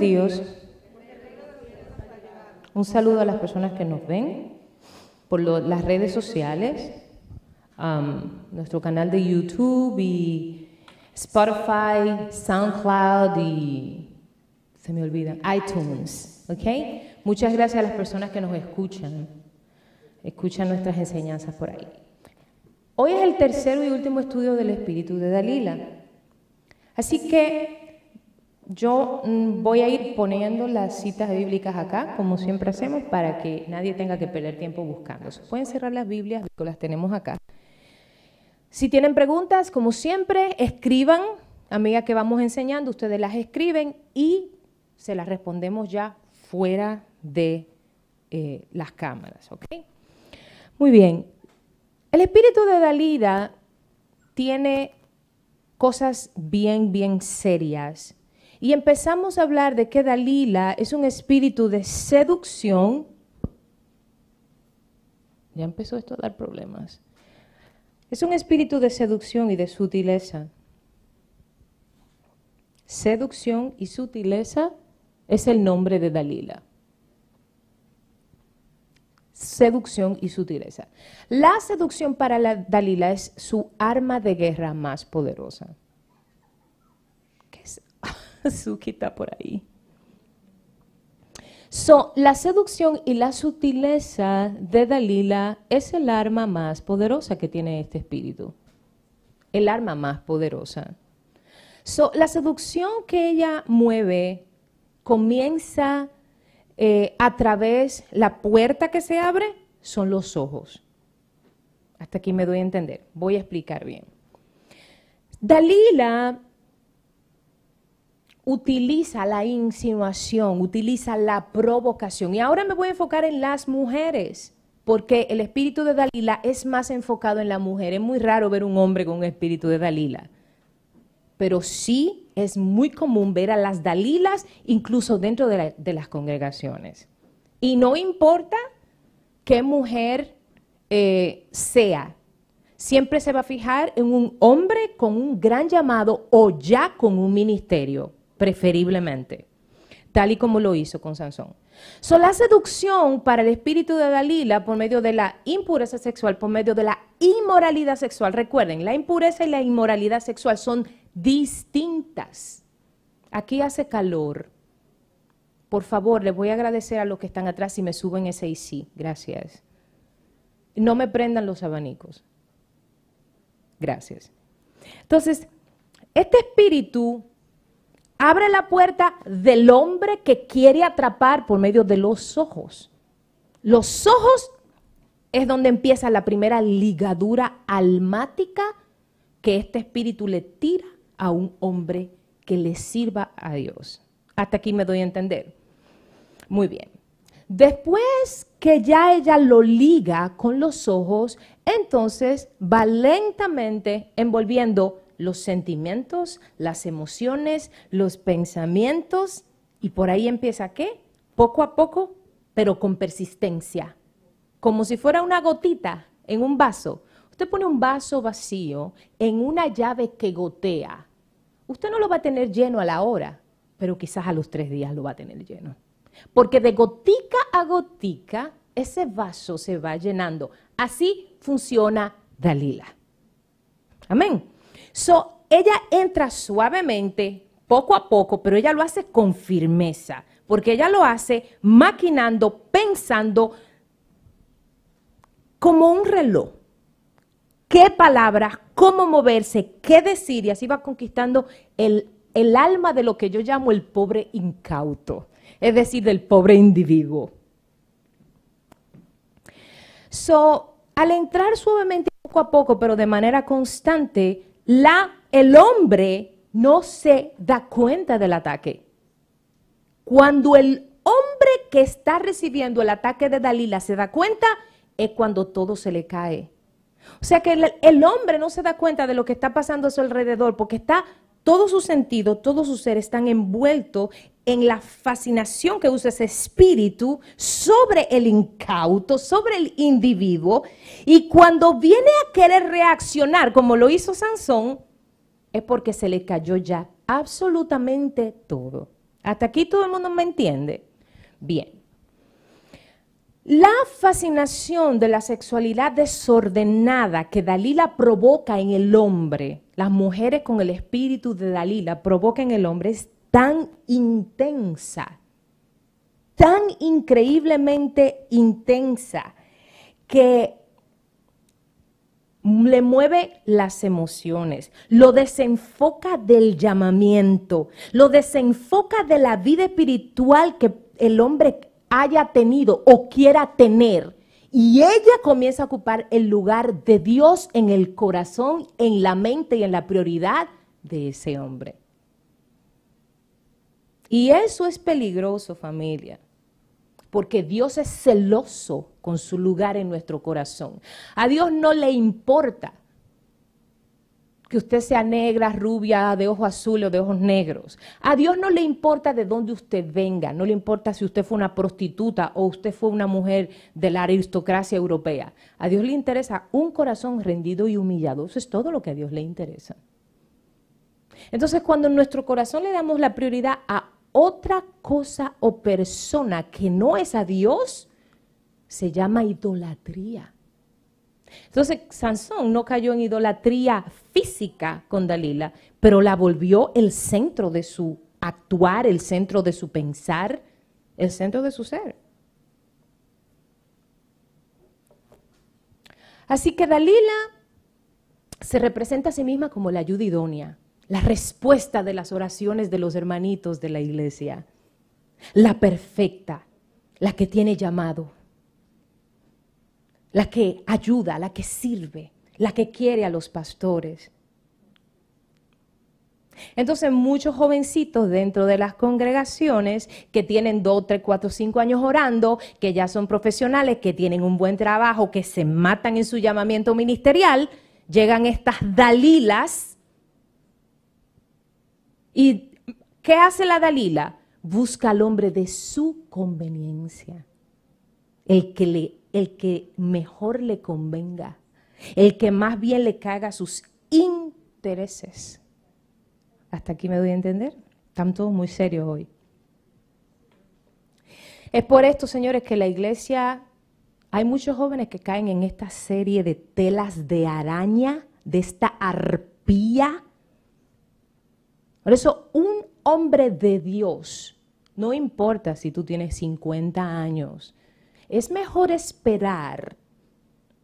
Dios. Un saludo a las personas que nos ven por las redes sociales, nuestro canal de YouTube y Spotify, SoundCloud y se me olvida, iTunes, ¿ok? Muchas gracias a las personas que nos escuchan, escuchan nuestras enseñanzas por ahí. Hoy es el tercero y último estudio del espíritu de Dalila. Así que yo mm, voy a ir poniendo las citas bíblicas acá, como siempre hacemos, para que nadie tenga que perder tiempo buscando. Pueden cerrar las Biblias, las tenemos acá. Si tienen preguntas, como siempre, escriban, amiga que vamos enseñando, ustedes las escriben y se las respondemos ya fuera de eh, las cámaras, ¿ok? Muy bien. El espíritu de Dalida tiene cosas bien, bien serias y empezamos a hablar de que Dalila es un espíritu de seducción. Ya empezó esto a dar problemas. Es un espíritu de seducción y de sutileza. Seducción y sutileza es el nombre de Dalila. Seducción y sutileza. La seducción para la Dalila es su arma de guerra más poderosa. Suki por ahí. So, la seducción y la sutileza de Dalila es el arma más poderosa que tiene este espíritu. El arma más poderosa. So, la seducción que ella mueve comienza eh, a través, la puerta que se abre son los ojos. Hasta aquí me doy a entender. Voy a explicar bien. Dalila utiliza la insinuación, utiliza la provocación. Y ahora me voy a enfocar en las mujeres, porque el espíritu de Dalila es más enfocado en la mujer. Es muy raro ver un hombre con un espíritu de Dalila. Pero sí es muy común ver a las Dalilas incluso dentro de, las congregaciones. Y no importa qué mujer eh, sea, siempre se va a fijar en un hombre con un gran llamado o ya con un ministerio preferiblemente, tal y como lo hizo con Sansón. So, la seducción para el espíritu de Dalila por medio de la impureza sexual, por medio de la inmoralidad sexual. Recuerden, la impureza y la inmoralidad sexual son distintas. Aquí hace calor. Por favor, les voy a agradecer a los que están atrás si me suben ese y sí. Gracias. No me prendan los abanicos. Gracias. Entonces, este espíritu abre la puerta del hombre que quiere atrapar por medio de los ojos. Los ojos es donde empieza la primera ligadura almática que este espíritu le tira a un hombre que le sirva a Dios. Hasta aquí me doy a entender. Muy bien. Después que ya ella lo liga con los ojos, entonces va lentamente envolviendo los sentimientos, las emociones, los pensamientos, y por ahí empieza qué? Poco a poco, pero con persistencia, como si fuera una gotita en un vaso. Usted pone un vaso vacío en una llave que gotea. Usted no lo va a tener lleno a la hora, pero quizás a los tres días lo va a tener lleno. Porque de gotica a gotica, ese vaso se va llenando. Así funciona Dalila. Amén. So, ella entra suavemente, poco a poco, pero ella lo hace con firmeza, porque ella lo hace maquinando, pensando como un reloj. ¿Qué palabras, cómo moverse, qué decir? Y así va conquistando el, alma de lo que yo llamo el pobre incauto, es decir, del pobre individuo. So, al entrar suavemente poco a poco, pero de manera constante, la, el hombre no se da cuenta del ataque. Cuando el hombre que está recibiendo el ataque de Dalila se da cuenta, es cuando todo se le cae. O sea que el, hombre no se da cuenta de lo que está pasando a su alrededor porque está todo su sentido, todo su ser están envueltos en la fascinación que usa ese espíritu sobre el incauto, sobre el individuo. Y cuando viene a querer reaccionar, como lo hizo Sansón, es porque se le cayó ya absolutamente todo. Hasta aquí todo el mundo me entiende. Bien. La fascinación de la sexualidad desordenada que Dalila provoca en el hombre, las mujeres con el espíritu de Dalila provocan en el hombre, es tan intensa, tan increíblemente intensa, que le mueve las emociones, lo desenfoca del llamamiento, lo desenfoca de la vida espiritual que el hombre haya tenido o quiera tener. Y ella comienza a ocupar el lugar de Dios en el corazón, en la mente y en la prioridad de ese hombre. Y eso es peligroso, familia porque Dios es celoso con su lugar en nuestro corazón. A Dios no le importa que usted sea negra, rubia, de ojos azules o de ojos negros. A Dios no le importa de dónde usted venga, no le importa si usted fue una prostituta o usted fue una mujer de la aristocracia europea. A Dios le interesa un corazón rendido y humillado. Eso es todo lo que a Dios le interesa. Entonces, cuando en nuestro corazón le damos la prioridad a otra cosa o persona que no es a Dios, se llama idolatría. Entonces, Sansón no cayó en idolatría física con Dalila, pero la volvió el centro de su actuar, el centro de su pensar, el centro de su ser. Así que Dalila se representa a sí misma como la ayuda idónea la respuesta de las oraciones de los hermanitos de la iglesia, la perfecta, la que tiene llamado, la que ayuda, la que sirve, la que quiere a los pastores. Entonces, muchos jovencitos dentro de las congregaciones que tienen dos, tres, cuatro, cinco años orando, que ya son profesionales, que tienen un buen trabajo, que se matan en su llamamiento ministerial, llegan estas Dalilas ¿Y qué hace la Dalila? Busca al hombre de su conveniencia, el que, el que mejor le convenga, el que más bien le caga sus intereses. Hasta aquí me doy a entender. Están todos muy serios hoy. Es por esto, señores, que la iglesia, hay muchos jóvenes que caen en esta serie de telas de araña, de esta arpía por eso, un hombre de Dios, no importa si tú tienes 50 años, es mejor esperar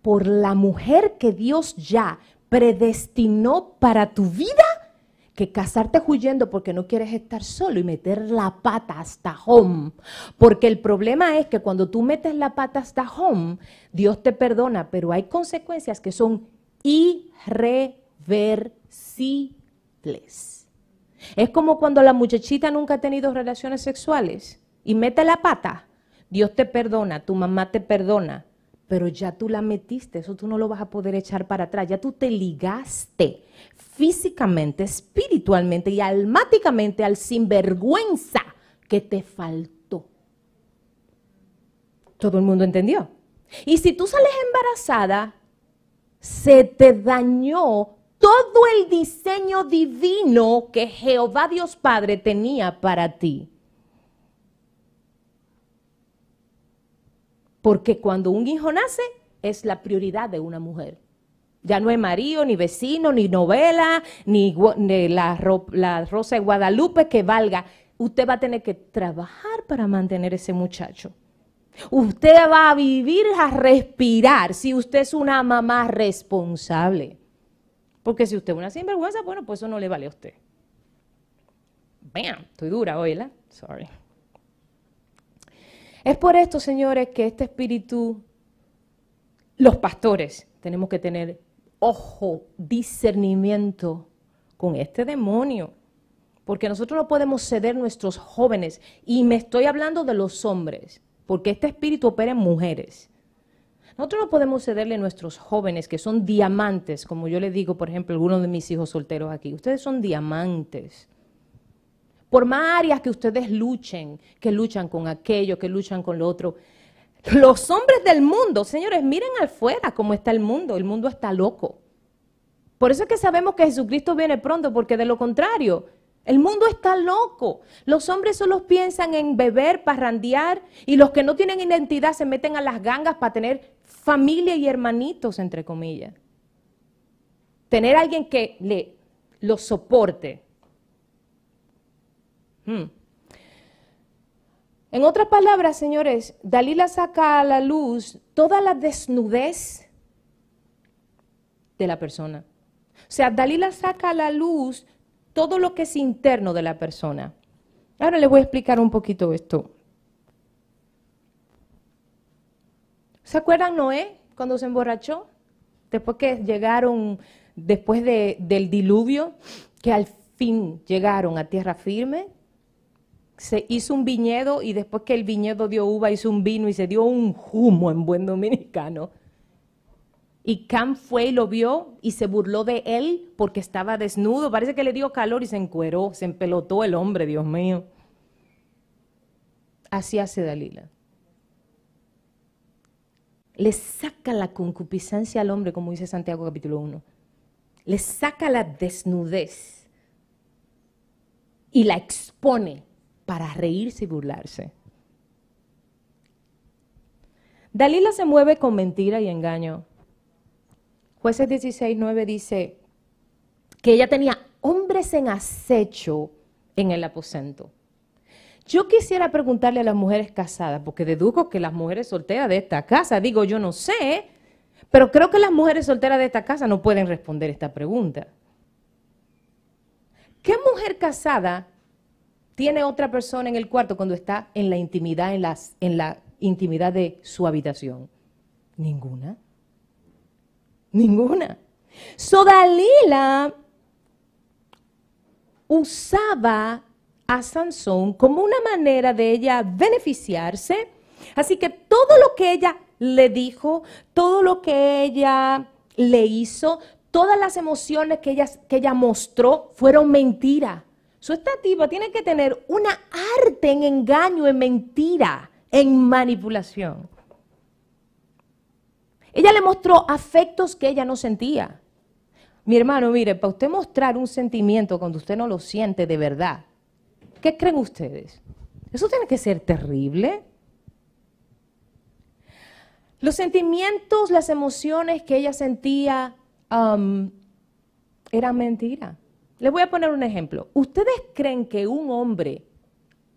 por la mujer que Dios ya predestinó para tu vida que casarte huyendo porque no quieres estar solo y meter la pata hasta home. Porque el problema es que cuando tú metes la pata hasta home, Dios te perdona, pero hay consecuencias que son irreversibles. Es como cuando la muchachita nunca ha tenido relaciones sexuales y mete la pata. Dios te perdona, tu mamá te perdona, pero ya tú la metiste, eso tú no lo vas a poder echar para atrás, ya tú te ligaste físicamente, espiritualmente y almáticamente al sinvergüenza que te faltó. ¿Todo el mundo entendió? Y si tú sales embarazada, se te dañó todo el diseño divino que Jehová Dios Padre tenía para ti. Porque cuando un hijo nace, es la prioridad de una mujer. Ya no es marido, ni vecino, ni novela, ni, la, la Rosa de Guadalupe que valga. Usted va a tener que trabajar para mantener ese muchacho. Usted va a vivir, a respirar, si usted es una mamá responsable. Porque si usted es una sinvergüenza, bueno, pues eso no le vale a usted. Bam, estoy dura hoy, ¿la? Sorry. Es por esto, señores, que este espíritu, los pastores, tenemos que tener ojo, discernimiento con este demonio. Porque nosotros no podemos ceder nuestros jóvenes. Y me estoy hablando de los hombres, porque este espíritu opera en mujeres. Nosotros no podemos cederle a nuestros jóvenes que son diamantes, como yo le digo, por ejemplo, algunos de mis hijos solteros aquí. Ustedes son diamantes. Por más áreas que ustedes luchen, que luchan con aquello, que luchan con lo otro. Los hombres del mundo, señores, miren afuera cómo está el mundo. El mundo está loco. Por eso es que sabemos que Jesucristo viene pronto, porque de lo contrario, El mundo está loco. Los hombres solo piensan en beber, parrandear, y los que no tienen identidad se meten a las gangas para tener familia y hermanitos, entre comillas. Tener alguien que le lo soporte. Hmm. En otras palabras, señores, Dalila saca a la luz toda la desnudez de la persona. O sea, Dalila saca a la luz todo lo que es interno de la persona. Ahora les voy a explicar un poquito esto. ¿Se acuerdan Noé cuando se emborrachó? Después que llegaron, después del diluvio, que al fin llegaron a tierra firme, se hizo un viñedo y después que el viñedo dio uva, hizo un vino y se dio un humo en buen dominicano. Y Cam fue y lo vio y se burló de él porque estaba desnudo. Parece que le dio calor y se encueró, se empelotó el hombre, Dios mío. Así hace Dalila. Le saca la concupiscencia al hombre, como dice Santiago capítulo 1. Le saca la desnudez y la expone para reírse y burlarse. Dalila se mueve con mentira y engaño. Jueces 16, 9 dice que ella tenía hombres en acecho en el aposento. Yo quisiera preguntarle a las mujeres casadas, porque deduzco que las mujeres solteras de esta casa, digo yo no sé, pero creo que las mujeres solteras de esta casa no pueden responder esta pregunta. ¿Qué mujer casada tiene otra persona en el cuarto cuando está en la intimidad, en, en la intimidad de su habitación? Ninguna. Ninguna. So Dalila usaba a Sansón como una manera de ella beneficiarse. Así que todo lo que ella le dijo, todo lo que ella le hizo, todas las emociones que ella, que ella mostró fueron mentiras. Su estativa tiene que tener una arte en engaño, en mentira, en manipulación. Ella le mostró afectos que ella no sentía. Mi hermano, mire, para usted mostrar un sentimiento cuando usted no lo siente de verdad, ¿qué creen ustedes? Eso tiene que ser terrible. Los sentimientos, las emociones que ella sentía um, eran mentira. Les voy a poner un ejemplo. ¿Ustedes creen que un hombre,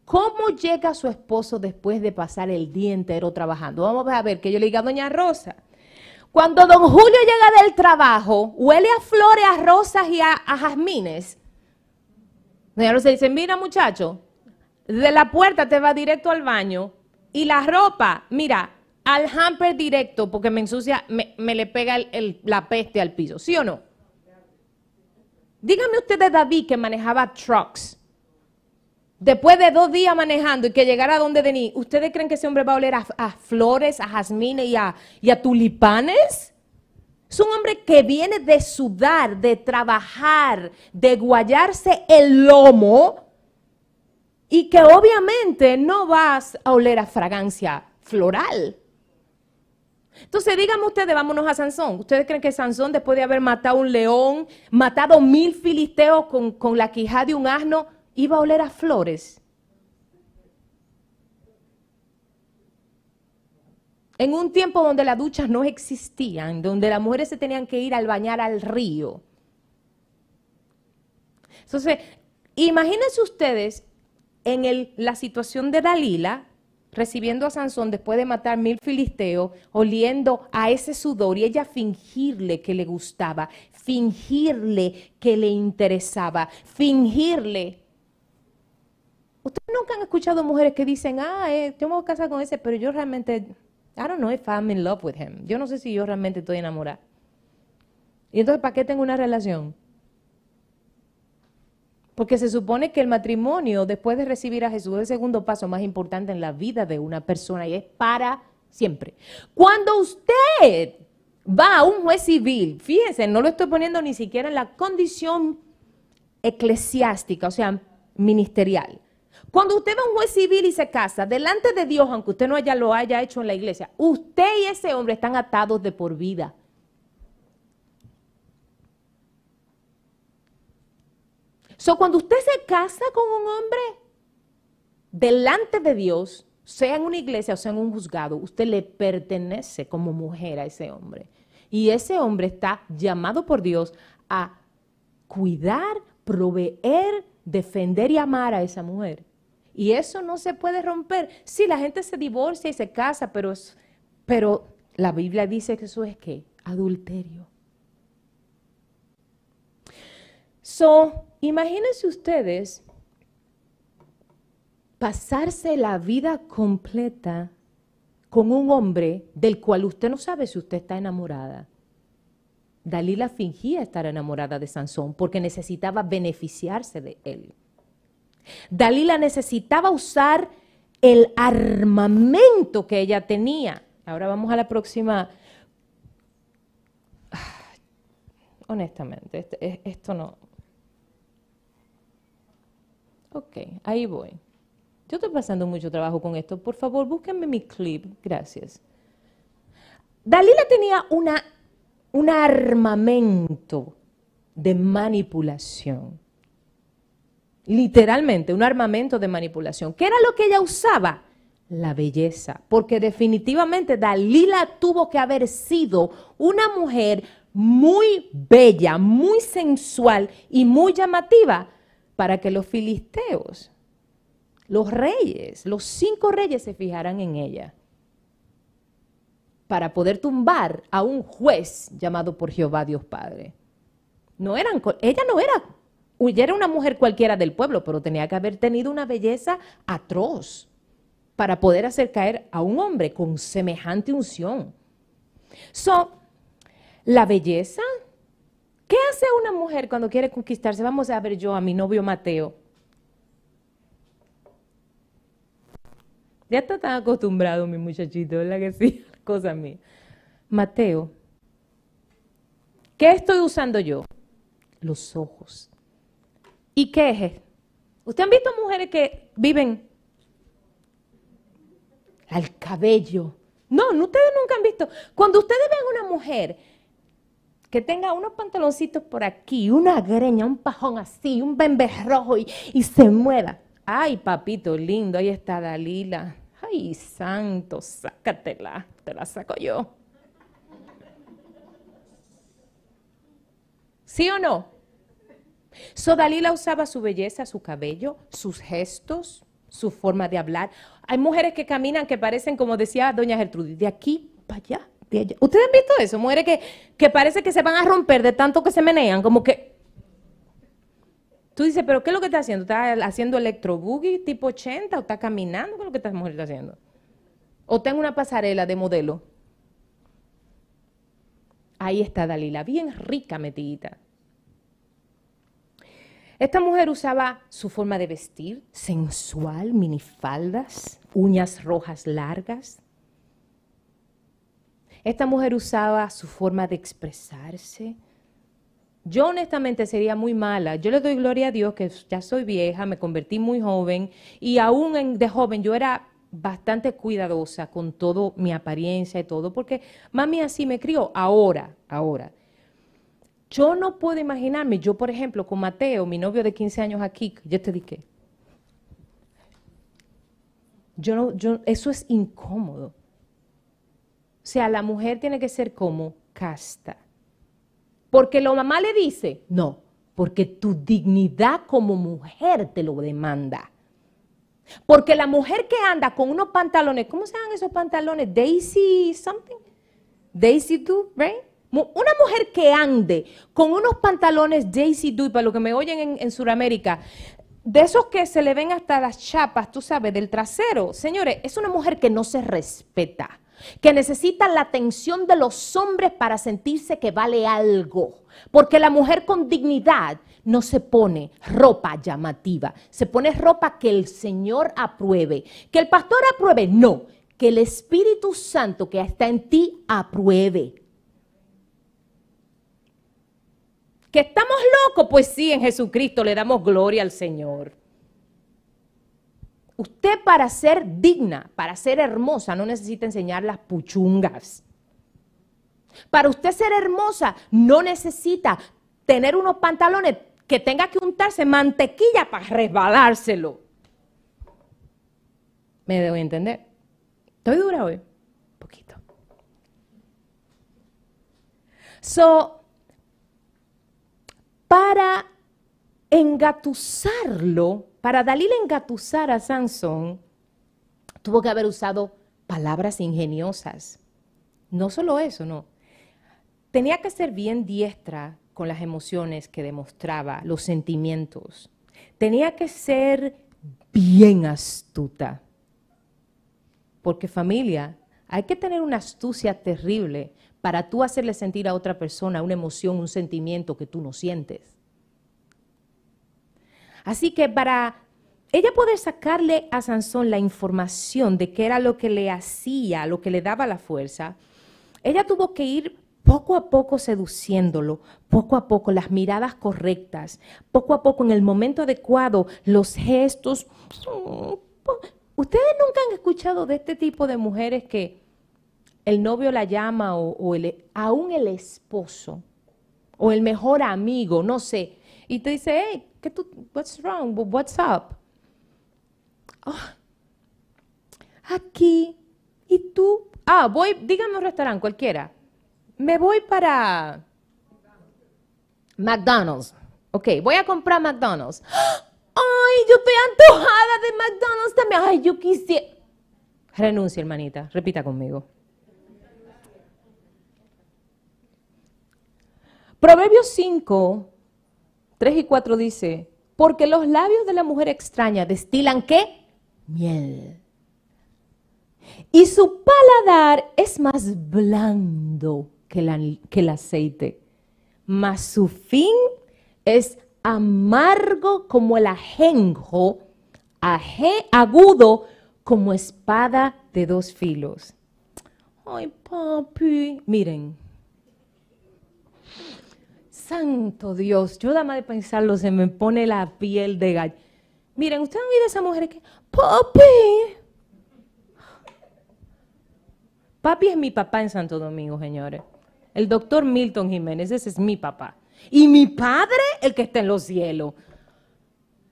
cómo llega a su esposo después de pasar el día entero trabajando? Vamos a ver que yo le diga a Doña Rosa, cuando don Julio llega del trabajo, huele a flores, a rosas y a, jazmines. Doña Rosa dice, mira muchacho, de la puerta te va directo al baño y la ropa, mira, al hamper directo porque me ensucia, me, le pega la peste al piso, ¿sí o no? Dígame usted de David que manejaba trucks después de dos días manejando y que llegara a donde venía, ¿ustedes creen que ese hombre va a oler a, flores, a jazmines y a, y a tulipanes? Es un hombre que viene de sudar, de trabajar, de guayarse el lomo y que obviamente no vas a oler a fragancia floral. Entonces, díganme ustedes, vámonos a Sansón. ¿Ustedes creen que Sansón, después de haber matado un león, matado mil filisteos con, con la quijada de un asno, iba a oler a flores. En un tiempo donde las duchas no existían, donde las mujeres se tenían que ir al bañar al río. Entonces, imagínense ustedes en la situación de Dalila, recibiendo a Sansón después de matar mil filisteos, oliendo a ese sudor y ella fingirle que le gustaba, fingirle que le interesaba, fingirle Ustedes nunca han escuchado mujeres que dicen, ah, eh, yo me voy a casar con ese, pero yo realmente, I don't know if I'm in love with him. Yo no sé si yo realmente estoy enamorada. Y entonces, ¿para qué tengo una relación? Porque se supone que el matrimonio, después de recibir a Jesús, es el segundo paso más importante en la vida de una persona y es para siempre. Cuando usted va a un juez civil, fíjense, no lo estoy poniendo ni siquiera en la condición eclesiástica, o sea, ministerial. Cuando usted va a un juez civil y se casa, delante de Dios, aunque usted no haya, lo haya hecho en la iglesia, usted y ese hombre están atados de por vida. So, cuando usted se casa con un hombre, delante de Dios, sea en una iglesia o sea en un juzgado, usted le pertenece como mujer a ese hombre. Y ese hombre está llamado por Dios a cuidar, proveer, defender y amar a esa mujer. Y eso no se puede romper. Sí, la gente se divorcia y se casa, pero, pero la Biblia dice que eso es que adulterio. So, imagínense ustedes pasarse la vida completa con un hombre del cual usted no sabe si usted está enamorada. Dalila fingía estar enamorada de Sansón porque necesitaba beneficiarse de él. Dalila necesitaba usar el armamento que ella tenía. Ahora vamos a la próxima. Honestamente, este, esto no. Ok, ahí voy. Yo estoy pasando mucho trabajo con esto. Por favor, búsquenme mi clip. Gracias. Dalila tenía un armamento de manipulación. Literalmente, un armamento de manipulación. ¿Qué era lo que ella usaba? La belleza. Porque definitivamente Dalila tuvo que haber sido una mujer muy bella, muy sensual y muy llamativa para que los filisteos los reyes, los cinco reyes se fijarán en ella para poder tumbar a un juez llamado por Jehová Dios Padre. No eran, ella no era, ella era una mujer cualquiera del pueblo, pero tenía que haber tenido una belleza atroz para poder hacer caer a un hombre con semejante unción. So, la belleza, ¿qué hace una mujer cuando quiere conquistarse? Vamos a ver yo a mi novio Mateo. Ya está tan acostumbrado mi muchachito, ¿verdad que sí? Cosa mía. Mateo, ¿qué estoy usando yo? Los ojos. ¿Y qué es? ¿Ustedes han visto mujeres que viven al cabello? No, ustedes nunca han visto. Cuando ustedes ven una mujer que tenga unos pantaloncitos por aquí, una greña, un pajón así, un bembe rojo y se mueva. Ay, papito lindo, ahí está Dalila. Ay, santo, sácatela, te la saco yo. ¿Sí o no? So Dalila usaba su belleza, su cabello, sus gestos, su forma de hablar. Hay mujeres que caminan que parecen, como decía doña Gertrudis, de aquí para allá, de allá. ¿Ustedes han visto eso? Mujeres que, que parece que se van a romper de tanto que se menean, como que Tú dices, pero ¿qué es lo que está haciendo? ¿Está haciendo electroboogie tipo 80 o está caminando? ¿Qué es lo que esta mujer está haciendo? ¿O tengo una pasarela de modelo? Ahí está Dalila, bien rica metidita. Esta mujer usaba su forma de vestir, sensual, minifaldas, uñas rojas largas. Esta mujer usaba su forma de expresarse, yo honestamente sería muy mala. Yo le doy gloria a Dios que ya soy vieja, me convertí muy joven y aún de joven yo era bastante cuidadosa con todo mi apariencia y todo, porque mami así me crió. Ahora, ahora. Yo no puedo imaginarme, yo por ejemplo con Mateo, mi novio de 15 años aquí, yo te dije, yo no, yo, eso es incómodo. O sea, la mujer tiene que ser como casta porque la mamá le dice, no, porque tu dignidad como mujer te lo demanda. Porque la mujer que anda con unos pantalones, ¿cómo se llaman esos pantalones? Daisy something? Daisy do, right? Una mujer que ande con unos pantalones Daisy do, para lo que me oyen en, en Sudamérica, de esos que se le ven hasta las chapas, tú sabes, del trasero. Señores, es una mujer que no se respeta que necesita la atención de los hombres para sentirse que vale algo. Porque la mujer con dignidad no se pone ropa llamativa, se pone ropa que el Señor apruebe. Que el pastor apruebe, no, que el Espíritu Santo que está en ti apruebe. Que estamos locos, pues sí, en Jesucristo le damos gloria al Señor. Usted para ser digna, para ser hermosa, no necesita enseñar las puchungas. Para usted ser hermosa, no necesita tener unos pantalones que tenga que untarse mantequilla para resbalárselo. ¿Me debo entender? ¿Estoy dura hoy? Poquito. So, para engatusarlo, para Dalila engatusar a Sansón, tuvo que haber usado palabras ingeniosas. No solo eso, no. Tenía que ser bien diestra con las emociones que demostraba, los sentimientos. Tenía que ser bien astuta. Porque familia, hay que tener una astucia terrible para tú hacerle sentir a otra persona una emoción, un sentimiento que tú no sientes. Así que para ella poder sacarle a Sansón la información de qué era lo que le hacía, lo que le daba la fuerza, ella tuvo que ir poco a poco seduciéndolo, poco a poco las miradas correctas, poco a poco en el momento adecuado, los gestos. Ustedes nunca han escuchado de este tipo de mujeres que el novio la llama o, aún el esposo o el mejor amigo, no sé, y te dice, hey, ¿qué tú, what's wrong, what's up? Ah, aquí, y tú, ah, voy, dígame un restaurante cualquiera, me voy para McDonald's, ok, voy a comprar McDonald's. Ay, yo estoy antojada de McDonald's también, ay, yo quisiera. Renuncia, hermanita, repita conmigo. Proverbios 5, 3 y 4 dice, porque los labios de la mujer extraña destilan qué? Miel. Y su paladar es más blando que, que el aceite, mas su fin es amargo como el ajenjo, agudo como espada de dos filos. Ay, papi, miren, santo Dios, yo nada más de pensarlo se me pone la piel de gallo. Miren, ustedes han oído a esa mujer que, papi. Papi es mi papá en Santo Domingo, señores. El doctor Milton Jiménez, ese es mi papá. Y mi padre, el que está en los cielos.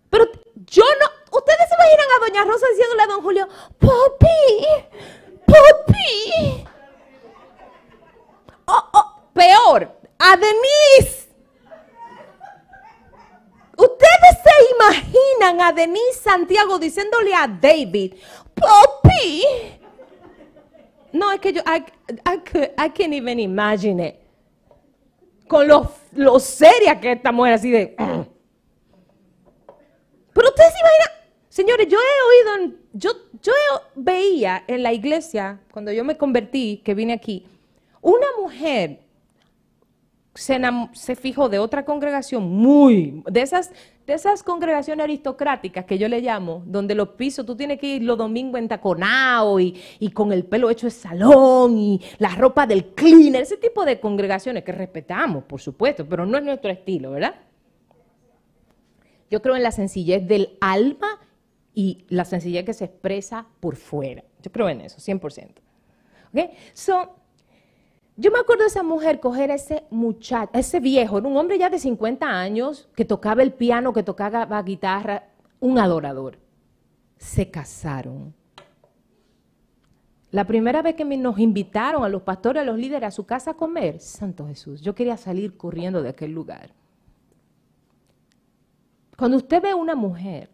Pero yo no, ustedes se imaginan a Doña Rosa diciéndole a Don Julio, papi, papi. Oh, oh, peor, a Denise. Ustedes se a Denise Santiago diciéndole a David, Poppy. No, es que yo, I, I, can't even imagine it. Con lo, lo seria que esta mujer así de... Pero ustedes imaginan, señores, yo he oído, yo, yo veía en la iglesia, cuando yo me convertí, que vine aquí, una mujer se, fijó de otra congregación muy, de esas, de esas congregaciones aristocráticas que yo le llamo, donde los pisos tú tienes que ir los domingos entaconado y, y con el pelo hecho de salón y la ropa del cleaner, ese tipo de congregaciones que respetamos, por supuesto, pero no es nuestro estilo, ¿verdad? Yo creo en la sencillez del alma y la sencillez que se expresa por fuera. Yo creo en eso, 100%. ¿Ok? So, yo me acuerdo de esa mujer coger a ese muchacho, ese viejo, un hombre ya de 50 años, que tocaba el piano, que tocaba guitarra, un adorador. Se casaron. La primera vez que nos invitaron a los pastores, a los líderes a su casa a comer, Santo Jesús, yo quería salir corriendo de aquel lugar. Cuando usted ve a una mujer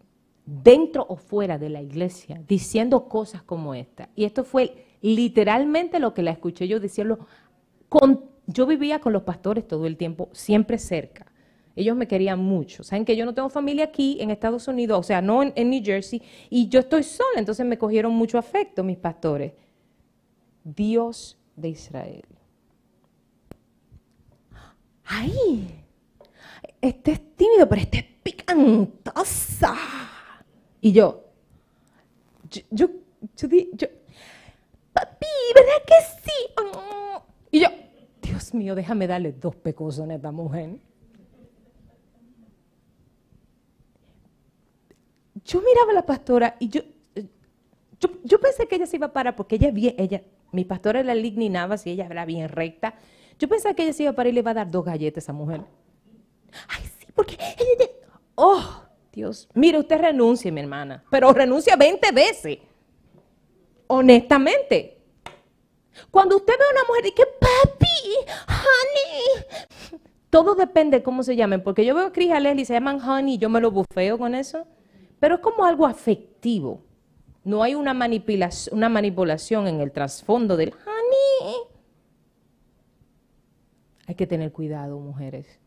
dentro o fuera de la iglesia diciendo cosas como esta, y esto fue literalmente lo que la escuché yo decirlo yo vivía con los pastores todo el tiempo, siempre cerca. Ellos me querían mucho. Saben que yo no tengo familia aquí en Estados Unidos, o sea, no en, New Jersey, y yo estoy sola, entonces me cogieron mucho afecto mis pastores. Dios de Israel. ¡Ay! Este es tímido, pero este es picantosa. Y yo, yo, yo, yo, yo papi, ¿verdad que sí? Mm. Y yo, Dios mío, déjame darle dos pecosos a esta mujer. Yo miraba a la pastora y yo, yo, pensé que ella se iba a parar porque ella ella, mi pastora la ligninaba si ella era bien recta. Yo pensaba que ella se iba a parar y le iba a dar dos galletas a esa mujer. Ay, sí, porque, oh, Dios, mire, usted renuncie, mi hermana, pero renuncia 20 veces. Honestamente. Cuando usted ve a una mujer y que, papi, honey, todo depende de cómo se llamen, porque yo veo a Cris y se llaman honey yo me lo bufeo con eso, pero es como algo afectivo. No hay una manipulación, una manipulación en el trasfondo del honey. Hay que tener cuidado, mujeres.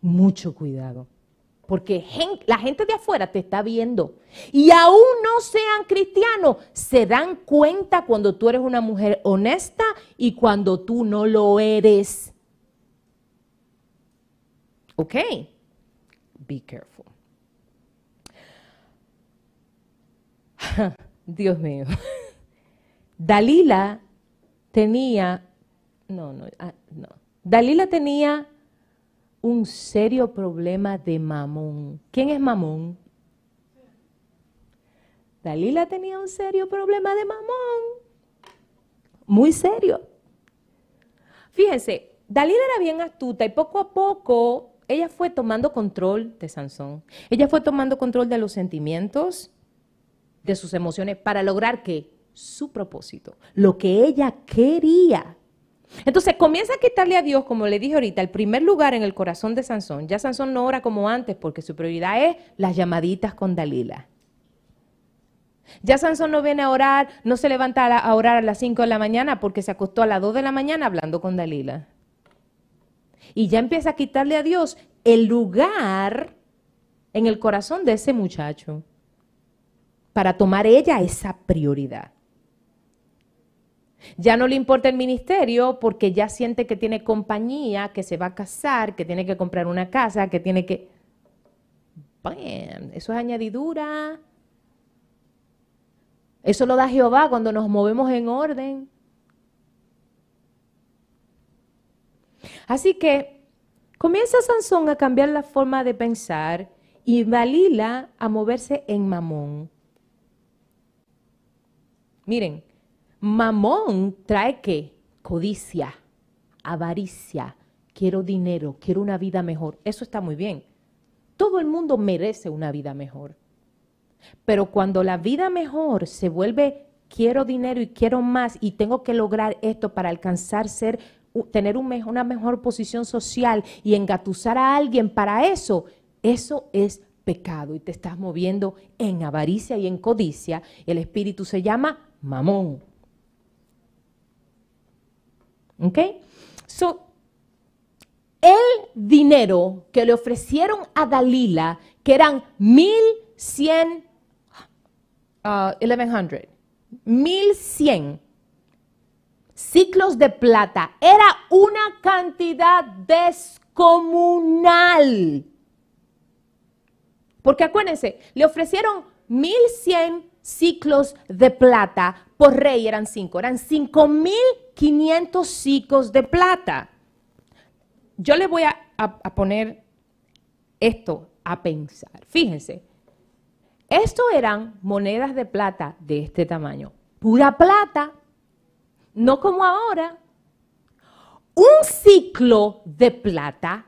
Mucho cuidado. Porque la gente de afuera te está viendo. Y aún no sean cristianos, se dan cuenta cuando tú eres una mujer honesta y cuando tú no lo eres. ¿Ok? Be careful. Dios mío. Dalila tenía, no, no, ah, no. Dalila tenía un serio problema de mamón. ¿Quién es mamón? Dalila tenía un serio problema de mamón. Muy serio. Fíjense, Dalila era bien astuta y poco a poco ella fue tomando control de Sansón. Ella fue tomando control de los sentimientos, de sus emociones, para lograr que su propósito, lo que ella quería. Entonces comienza a quitarle a Dios, como le dije ahorita, el primer lugar en el corazón de Sansón. Ya Sansón no ora como antes porque su prioridad es las llamaditas con Dalila. Ya Sansón no viene a orar, no se levanta a orar a las 5 de la mañana porque se acostó a las 2 de la mañana hablando con Dalila. Y ya empieza a quitarle a Dios el lugar en el corazón de ese muchacho para tomar ella esa prioridad. Ya no le importa el ministerio porque ya siente que tiene compañía, que se va a casar, que tiene que comprar una casa, que tiene que... ¡Bam! Eso es añadidura. Eso lo da Jehová cuando nos movemos en orden. Así que comienza Sansón a cambiar la forma de pensar y Dalila a moverse en mamón. Miren, Mamón trae qué? Codicia, avaricia, quiero dinero, quiero una vida mejor. Eso está muy bien. Todo el mundo merece una vida mejor. Pero cuando la vida mejor se vuelve quiero dinero y quiero más y tengo que lograr esto para alcanzar ser tener una mejor posición social y engatusar a alguien para eso, eso es pecado y te estás moviendo en avaricia y en codicia. El espíritu se llama mamón. ¿Ok? So, el dinero que le ofrecieron a Dalila, que eran 1100, uh, 1100, 1100 ciclos de plata, era una cantidad descomunal. Porque acuérdense, le ofrecieron 1100 ciclos de plata por rey, eran cinco, eran 5500 ciclos de plata. Yo le voy a, a poner esto a pensar. Fíjense, esto eran monedas de plata de este tamaño, pura plata, no como ahora. Un ciclo de plata,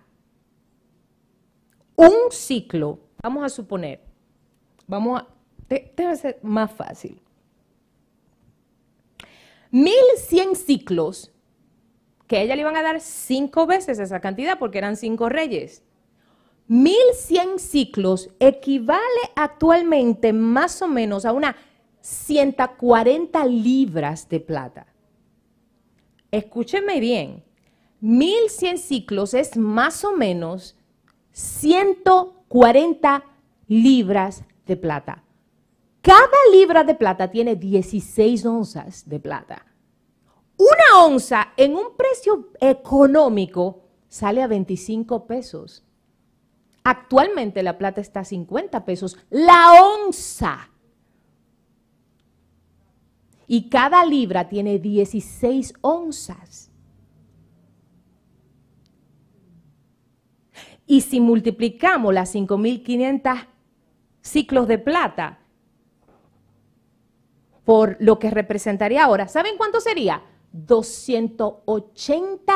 un ciclo, vamos a suponer, vamos a, debe ser más fácil. 1100 ciclos, que a ella le iban a dar cinco veces esa cantidad porque eran cinco reyes. 1100 ciclos equivale actualmente más o menos a una 140 libras de plata. Escúchenme bien, 1100 ciclos es más o menos 140 libras de plata. Cada libra de plata tiene 16 onzas de plata. Una onza en un precio económico sale a 25 pesos. Actualmente la plata está a 50 pesos. La onza. Y cada libra tiene 16 onzas. Y si multiplicamos las 5.500 ciclos de plata por lo que representaría ahora, ¿saben cuánto sería? 280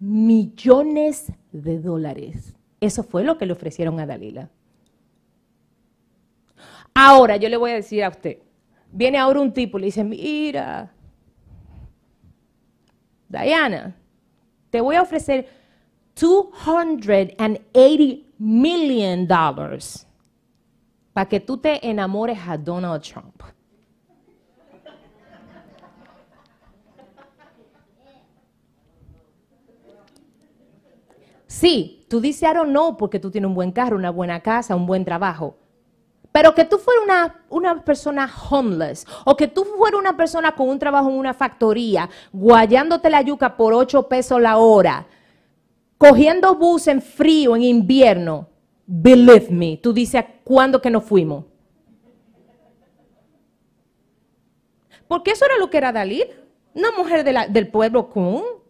millones de dólares. Eso fue lo que le ofrecieron a Dalila. Ahora yo le voy a decir a usted, viene ahora un tipo y le dice, mira, Diana, te voy a ofrecer 280 million dollars para que tú te enamores a Donald Trump. Sí, tú dices I know porque tú tienes un buen carro, una buena casa, un buen trabajo. Pero que tú fueras una, una, persona homeless o que tú fueras una persona con un trabajo en una factoría, guayándote la yuca por 8 pesos la hora, cogiendo bus en frío, en invierno, believe me, tú dices, ¿cuándo que nos fuimos? Porque eso era lo que era Dalí, una mujer del pueblo común.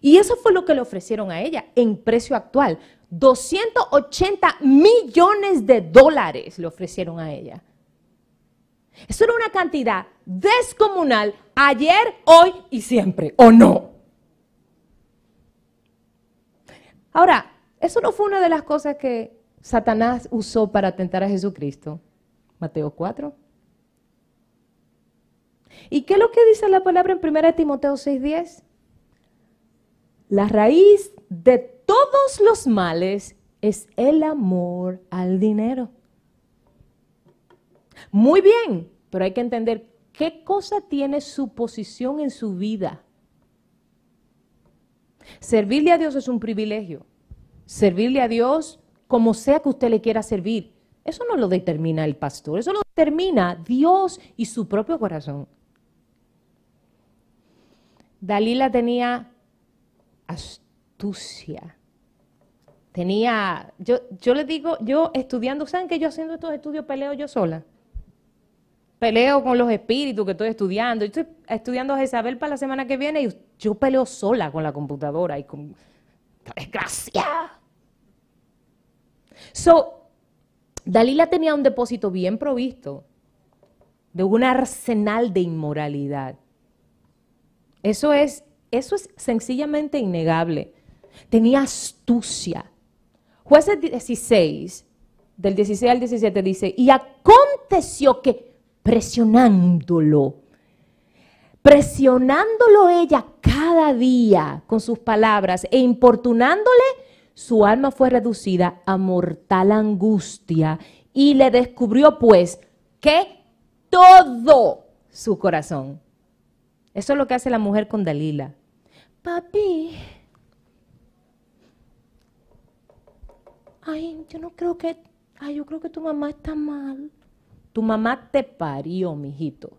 Y eso fue lo que le ofrecieron a ella en precio actual. 280 millones de dólares le ofrecieron a ella. Eso era una cantidad descomunal ayer, hoy y siempre, ¿o no? Ahora, eso no fue una de las cosas que Satanás usó para tentar a Jesucristo. Mateo 4. ¿Y qué es lo que dice la palabra en 1 Timoteo 6:10? La raíz de todos los males es el amor al dinero. Muy bien, pero hay que entender qué cosa tiene su posición en su vida. Servirle a Dios es un privilegio. Servirle a Dios como sea que usted le quiera servir. Eso no lo determina el pastor, eso lo determina Dios y su propio corazón. Dalila tenía astucia. Tenía, yo, yo le digo, yo estudiando, ¿saben que yo haciendo estos estudios peleo yo sola? Peleo con los espíritus que estoy estudiando. Yo estoy estudiando a Isabel para la semana que viene y yo peleo sola con la computadora y con... ¡Desgracia! So, Dalila tenía un depósito bien provisto de un arsenal de inmoralidad. Eso es eso es sencillamente innegable. Tenía astucia. Jueces 16, del 16 al 17 dice, y aconteció que presionándolo, presionándolo ella cada día con sus palabras e importunándole, su alma fue reducida a mortal angustia y le descubrió pues que todo su corazón. Eso es lo que hace la mujer con Dalila papi, ay, yo no creo que, ay, yo creo que tu mamá está mal. Tu mamá te parió, mijito.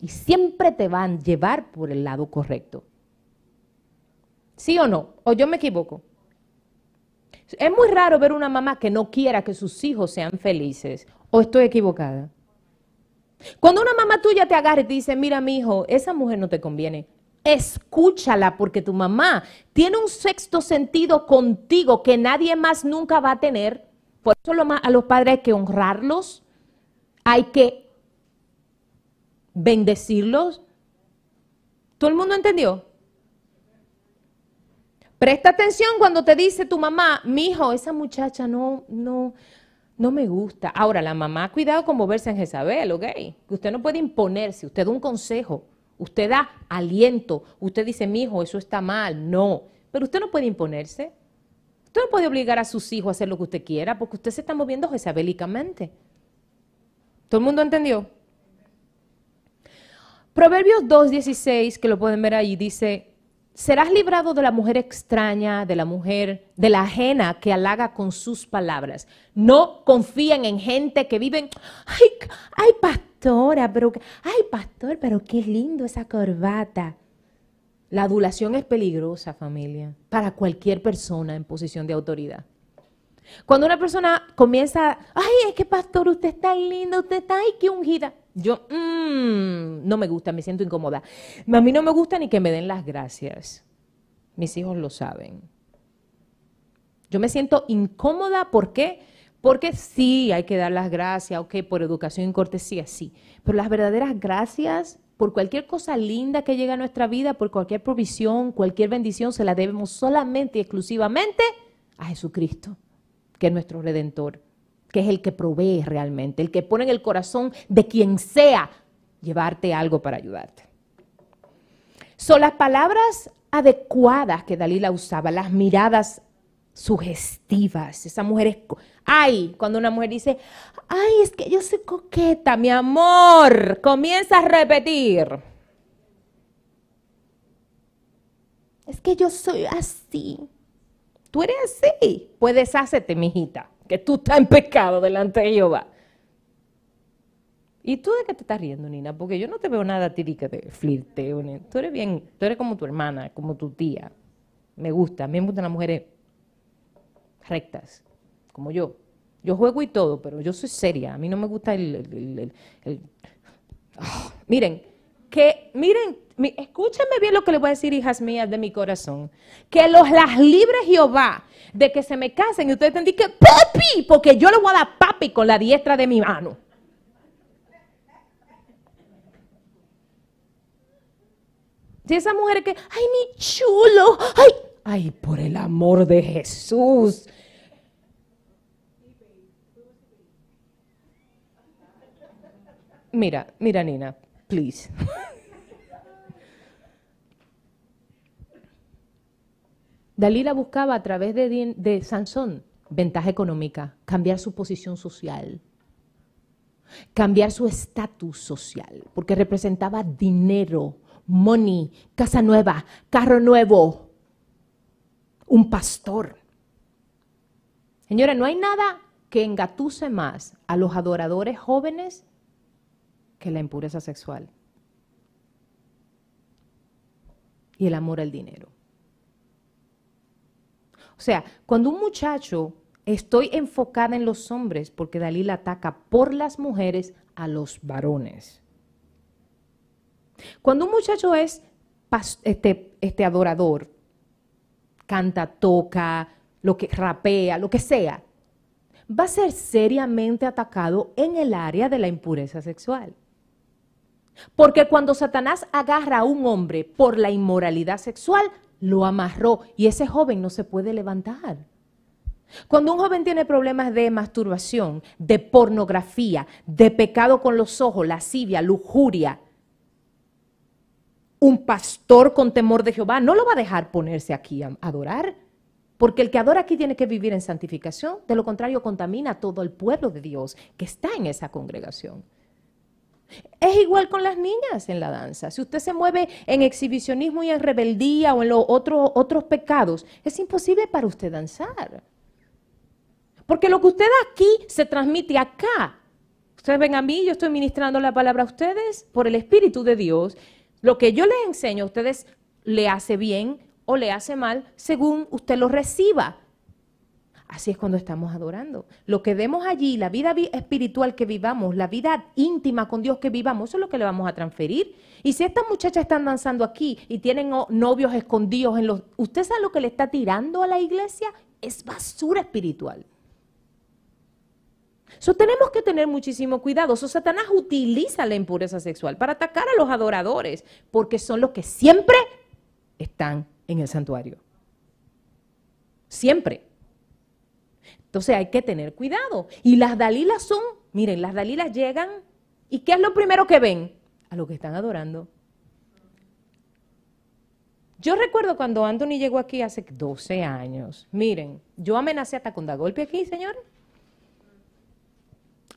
Y siempre te van a llevar por el lado correcto. ¿Sí o no? ¿O yo me equivoco? Es muy raro ver una mamá que no quiera que sus hijos sean felices. ¿O estoy equivocada? Cuando una mamá tuya te agarra y te dice, mira mi hijo, esa mujer no te conviene, escúchala porque tu mamá tiene un sexto sentido contigo que nadie más nunca va a tener. Por eso a los padres hay que honrarlos, hay que bendecirlos. ¿Todo el mundo entendió? Presta atención cuando te dice tu mamá, mi hijo, esa muchacha no, no, no me gusta. Ahora, la mamá, cuidado con moverse en Jezabel, ¿ok? Usted no puede imponerse, usted da un consejo, usted da aliento, usted dice, mi hijo, eso está mal, no. Pero usted no puede imponerse. Usted no puede obligar a sus hijos a hacer lo que usted quiera porque usted se está moviendo jezabélicamente. ¿Todo el mundo entendió? Proverbios 2.16, que lo pueden ver ahí, dice, Serás librado de la mujer extraña, de la mujer, de la ajena que halaga con sus palabras. No confíen en gente que viven, ay, ay pastora, pero, ay pastor, pero qué lindo esa corbata. La adulación es peligrosa, familia, para cualquier persona en posición de autoridad. Cuando una persona comienza, ay, es que pastor, usted está lindo, usted está, ay, qué ungida. Yo, mmm, no me gusta, me siento incómoda. A mí no me gusta ni que me den las gracias. Mis hijos lo saben. Yo me siento incómoda, ¿por qué? Porque sí, hay que dar las gracias, ok, por educación y cortesía, sí. Pero las verdaderas gracias por cualquier cosa linda que llegue a nuestra vida, por cualquier provisión, cualquier bendición, se la debemos solamente y exclusivamente a Jesucristo, que es nuestro redentor, que es el que provee realmente, el que pone en el corazón de quien sea llevarte algo para ayudarte. Son las palabras adecuadas que Dalila usaba, las miradas sugestivas. Esa mujer es... Ay, cuando una mujer dice, ay, es que yo soy coqueta, mi amor, comienza a repetir. Es que yo soy así. Tú eres así. Pues deshácete, mijita, que tú estás en pecado delante de Jehová. ¿Y tú de qué te estás riendo, Nina? Porque yo no te veo nada a ti de flirteo. Tú eres bien, tú eres como tu hermana, como tu tía. Me gusta, a mí me gustan las mujeres rectas, como yo. Yo juego y todo, pero yo soy seria. A mí no me gusta el... Ah, miren, que, miren, escúchenme bien lo que les voy a decir, hijas mías de mi corazón. Que los las libre Jehová de que se me casen y ustedes tendrán que, papi, porque yo le voy a dar papi con la diestra de mi mano. Si esa mujer que, ay, mi chulo, ay, ay, por el amor de Jesús. Mira, mira, Nina, please. Dalila buscaba a través de, de Sansón ventaja económica, cambiar su posición social, cambiar su estatus social, porque representaba dinero, money, casa nueva, carro nuevo, un pastor. Señora, no hay nada que engatuse más a los adoradores jóvenes que la impureza sexual y el amor al dinero. O sea, cuando un muchacho, estoy enfocada en los hombres, porque Dalila ataca por las mujeres a los varones. Cuando un muchacho es este, este adorador, canta, toca, lo que rapea, lo que sea, va a ser seriamente atacado en el área de la impureza sexual. Porque cuando Satanás agarra a un hombre por la inmoralidad sexual, lo amarró y ese joven no se puede levantar. Cuando un joven tiene problemas de masturbación, de pornografía, de pecado con los ojos, lascivia, lujuria, un pastor con temor de Jehová no lo va a dejar ponerse aquí a adorar. Porque el que adora aquí tiene que vivir en santificación, de lo contrario contamina a todo el pueblo de Dios que está en esa congregación. Es igual con las niñas en la danza. Si usted se mueve en exhibicionismo y en rebeldía o en los otros pecados, es imposible para usted danzar. Porque lo que usted da aquí se transmite acá. Ustedes ven a mí, yo estoy ministrando la palabra a ustedes por el Espíritu de Dios. Lo que yo les enseño a ustedes le hace bien o le hace mal según usted lo reciba. Así es cuando estamos adorando. Lo que vemos allí, la vida espiritual que vivamos, la vida íntima con Dios que vivamos, eso es lo que le vamos a transferir. Y si estas muchachas están danzando aquí y tienen novios escondidos en los... ¿Usted sabe lo que le está tirando a la iglesia? Es basura espiritual. Eso tenemos que tener muchísimo cuidado. So, Satanás utiliza la impureza sexual para atacar a los adoradores, porque son los que siempre están en el santuario. Siempre. Entonces hay que tener cuidado. Y las Dalilas son, miren, las Dalilas llegan y ¿qué es lo primero que ven? A lo que están adorando. Yo recuerdo cuando Anthony llegó aquí hace 12 años. Miren, yo amenacé hasta con dar golpe aquí, señor.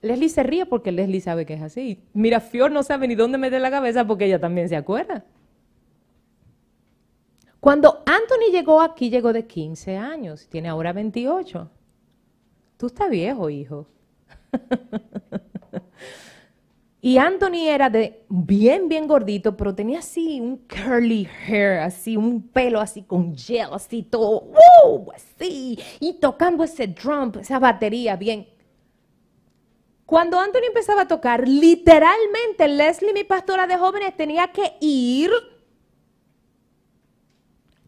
Leslie se ríe porque Leslie sabe que es así. Mira, Fior no sabe ni dónde meter la cabeza porque ella también se acuerda. Cuando Anthony llegó aquí, llegó de 15 años, tiene ahora 28. Tú estás viejo, hijo. y Anthony era de bien, bien gordito, pero tenía así un curly hair, así un pelo así con gel, así todo, así, y tocando ese drum, esa batería bien. Cuando Anthony empezaba a tocar, literalmente Leslie, mi pastora de jóvenes, tenía que ir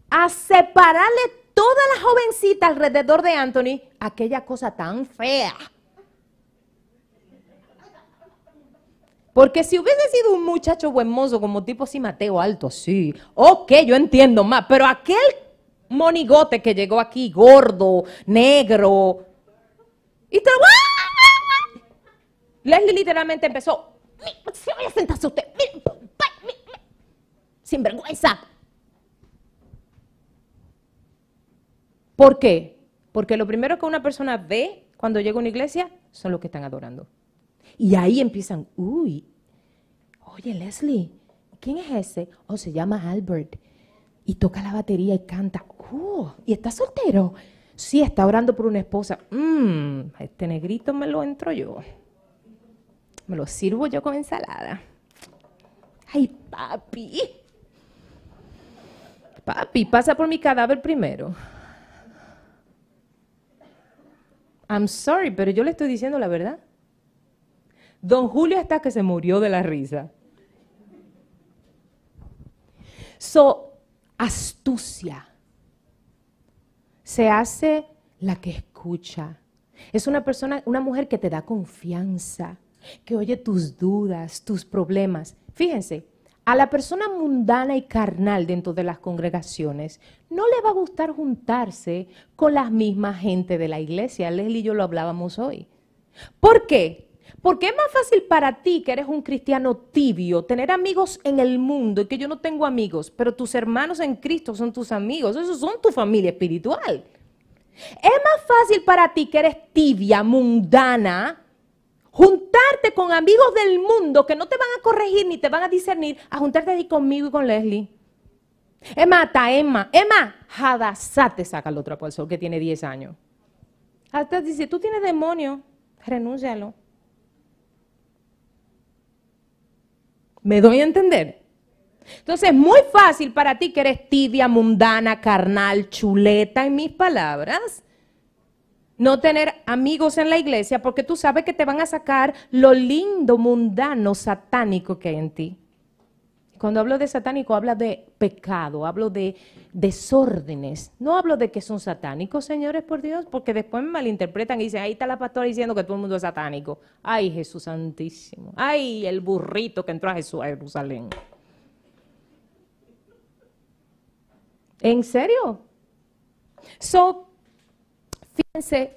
a separarle toda la jovencita alrededor de Anthony aquella cosa tan fea. Porque si hubiese sido un muchacho buen mozo, como tipo así Mateo Alto, sí, ok, yo entiendo más, pero aquel monigote que llegó aquí, gordo, negro, y te... Leslie literalmente empezó, se vaya a sentarse usted, sin vergüenza. ¿Por qué? Porque lo primero que una persona ve cuando llega a una iglesia son los que están adorando. Y ahí empiezan, uy, oye Leslie, ¿quién es ese? Oh, se llama Albert. Y toca la batería y canta, uh, ¿y está soltero? Sí, está orando por una esposa. Mmm, este negrito me lo entro yo. Me lo sirvo yo con ensalada. Ay, papi. Papi, pasa por mi cadáver primero. I'm sorry, pero yo le estoy diciendo la verdad. Don Julio está que se murió de la risa. So, astucia. Se hace la que escucha. Es una persona, una mujer que te da confianza, que oye tus dudas, tus problemas. Fíjense, a la persona mundana y carnal dentro de las congregaciones no le va a gustar juntarse con la misma gente de la iglesia. Leslie y yo lo hablábamos hoy. ¿Por qué? Porque es más fácil para ti, que eres un cristiano tibio, tener amigos en el mundo y que yo no tengo amigos, pero tus hermanos en Cristo son tus amigos, esos son tu familia espiritual. Es más fácil para ti, que eres tibia, mundana, juntarte con amigos del mundo que no te van a corregir ni te van a discernir, a juntarte ahí conmigo y con Leslie. Emma, hasta Emma, Emma, Hadassah te saca el otro al sol que tiene 10 años. Hasta dice, tú tienes demonio, renúncialo. ¿Me doy a entender? Entonces, es muy fácil para ti que eres tibia, mundana, carnal, chuleta, en mis palabras, no tener amigos en la iglesia porque tú sabes que te van a sacar lo lindo, mundano, satánico que hay en ti. Cuando hablo de satánico, hablo de pecado, hablo de desórdenes. No hablo de que son satánicos, señores, por Dios, porque después me malinterpretan y dicen, ahí está la pastora diciendo que todo el mundo es satánico. Ay, Jesús Santísimo. Ay, el burrito que entró a Jesús a Jerusalén. ¿En serio? So, Fíjense,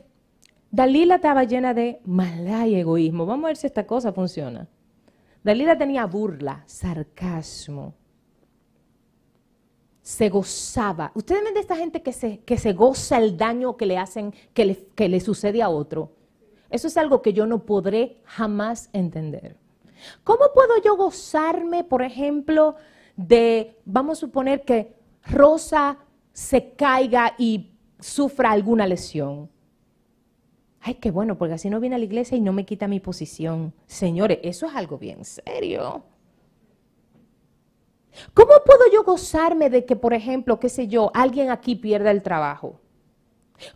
Dalila estaba llena de maldad y egoísmo. Vamos a ver si esta cosa funciona. Dalila tenía burla, sarcasmo. Se gozaba. Ustedes ven de esta gente que se, que se goza el daño que le hacen, que le, que le sucede a otro. Eso es algo que yo no podré jamás entender. ¿Cómo puedo yo gozarme, por ejemplo, de, vamos a suponer que Rosa se caiga y sufra alguna lesión. Ay, qué bueno, porque así no viene a la iglesia y no me quita mi posición. Señores, eso es algo bien serio. ¿Cómo puedo yo gozarme de que, por ejemplo, qué sé yo, alguien aquí pierda el trabajo?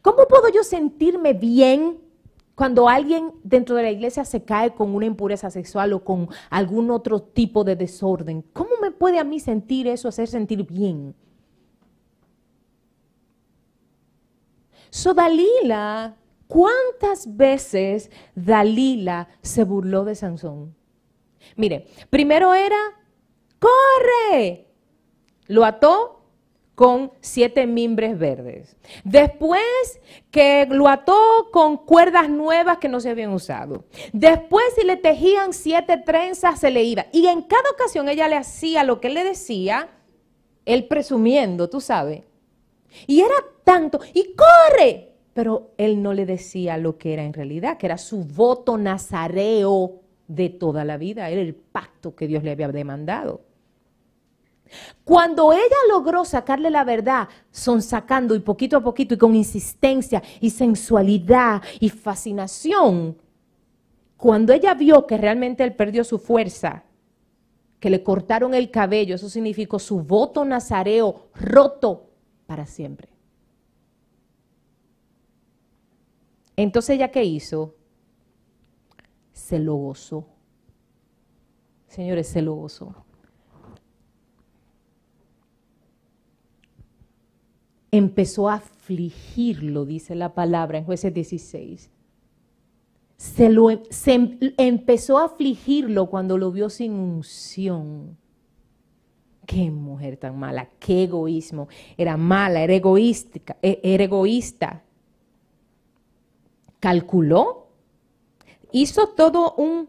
¿Cómo puedo yo sentirme bien cuando alguien dentro de la iglesia se cae con una impureza sexual o con algún otro tipo de desorden? ¿Cómo me puede a mí sentir eso, hacer sentir bien? So Dalila, ¿cuántas veces Dalila se burló de Sansón? Mire, primero era, corre. Lo ató con siete mimbres verdes. Después que lo ató con cuerdas nuevas que no se habían usado. Después si le tejían siete trenzas se le iba. Y en cada ocasión ella le hacía lo que le decía, él presumiendo, tú sabes. Y era tanto, y corre. Pero él no le decía lo que era en realidad, que era su voto nazareo de toda la vida, era el pacto que Dios le había demandado. Cuando ella logró sacarle la verdad, son sacando y poquito a poquito y con insistencia y sensualidad y fascinación, cuando ella vio que realmente él perdió su fuerza, que le cortaron el cabello, eso significó su voto nazareo roto para siempre. Entonces ella qué hizo? Se lo gozó. Señores, se lo gozó. Empezó a afligirlo, dice la palabra en jueces 16. se, lo, se em, empezó a afligirlo cuando lo vio sin unción. Qué mujer tan mala, qué egoísmo. Era mala, era egoísta, e, era egoísta. Calculó, hizo todo un,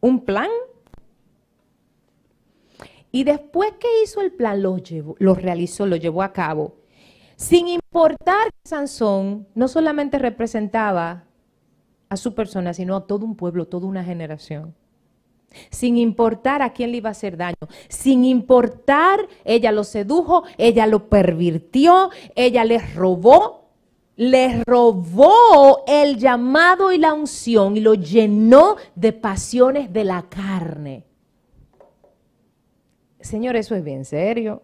un plan. Y después que hizo el plan, lo, llevó, lo realizó, lo llevó a cabo. Sin importar que Sansón no solamente representaba a su persona, sino a todo un pueblo, toda una generación. Sin importar a quién le iba a hacer daño, sin importar, ella lo sedujo, ella lo pervirtió, ella le robó, le robó el llamado y la unción y lo llenó de pasiones de la carne. Señor, eso es bien serio.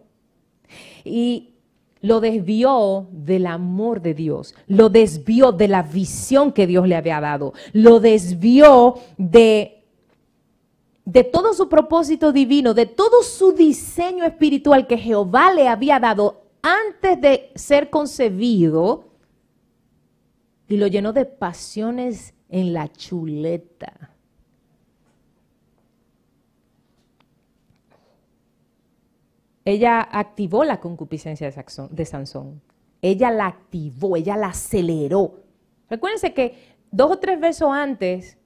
Y lo desvió del amor de Dios, lo desvió de la visión que Dios le había dado, lo desvió de, de todo su propósito divino, de todo su diseño espiritual que Jehová le había dado antes de ser concebido y lo llenó de pasiones en la chuleta. ella activó la concupiscencia de Sansón. Ella la activó, ella la aceleró. Recuérdense que dos o tres versos antes,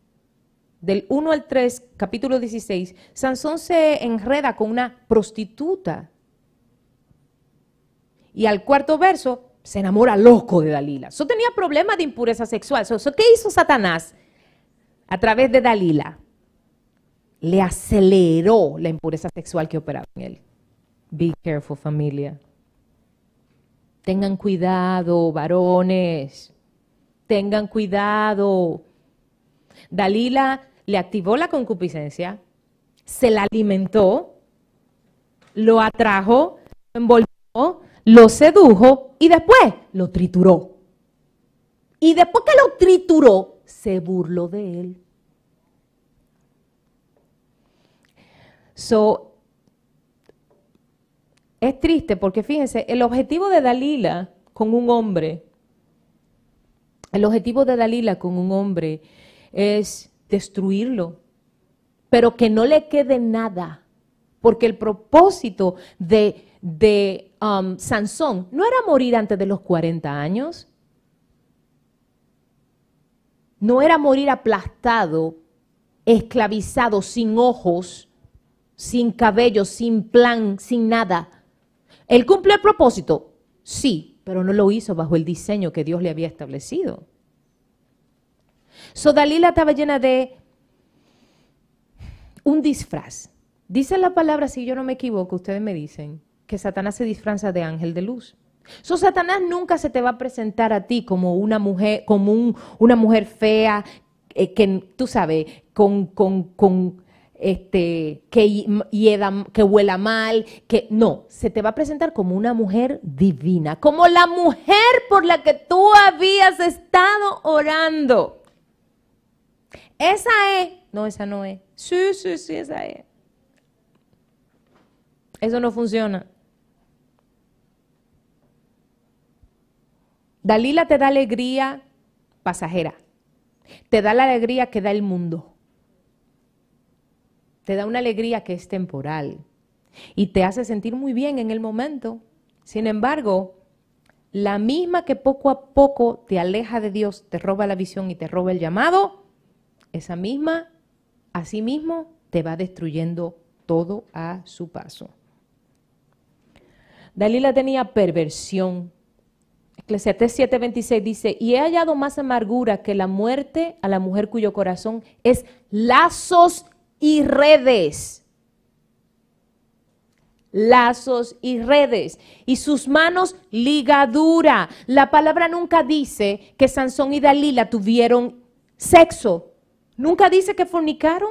del 1 al 3, capítulo 16, Sansón se enreda con una prostituta. Y al cuarto verso se enamora loco de Dalila. Eso tenía problemas de impureza sexual. ¿Eso qué hizo Satanás a través de Dalila? Le aceleró la impureza sexual que operaba en él. Be careful, familia. Tengan cuidado, varones. Tengan cuidado. Dalila le activó la concupiscencia, se la alimentó, lo atrajo, lo envolvió, lo sedujo y después lo trituró. Y después que lo trituró, se burló de él. So, es triste porque fíjense, el objetivo de Dalila con un hombre, el objetivo de Dalila con un hombre es destruirlo, pero que no le quede nada, porque el propósito de, de um, Sansón no era morir antes de los 40 años, no era morir aplastado, esclavizado, sin ojos, sin cabello, sin plan, sin nada. ¿Él cumple el propósito? Sí, pero no lo hizo bajo el diseño que Dios le había establecido. So Dalila estaba llena de un disfraz. Dice la palabra, si yo no me equivoco, ustedes me dicen, que Satanás se disfraza de ángel de luz. So, Satanás nunca se te va a presentar a ti como una mujer, como una mujer fea, eh, que tú sabes, con, con, con este, que, que huela mal, que no, se te va a presentar como una mujer divina, como la mujer por la que tú habías estado orando. Esa es, no, esa no es. Sí, sí, sí, esa es. Eso no funciona. Dalila te da alegría pasajera. Te da la alegría que da el mundo te da una alegría que es temporal y te hace sentir muy bien en el momento. Sin embargo, la misma que poco a poco te aleja de Dios, te roba la visión y te roba el llamado, esa misma, así mismo, te va destruyendo todo a su paso. Dalila tenía perversión. Eclesiastés 7:26 dice, y he hallado más amargura que la muerte a la mujer cuyo corazón es lazos y redes. Lazos y redes. Y sus manos ligadura. La palabra nunca dice que Sansón y Dalila tuvieron sexo. Nunca dice que fornicaron.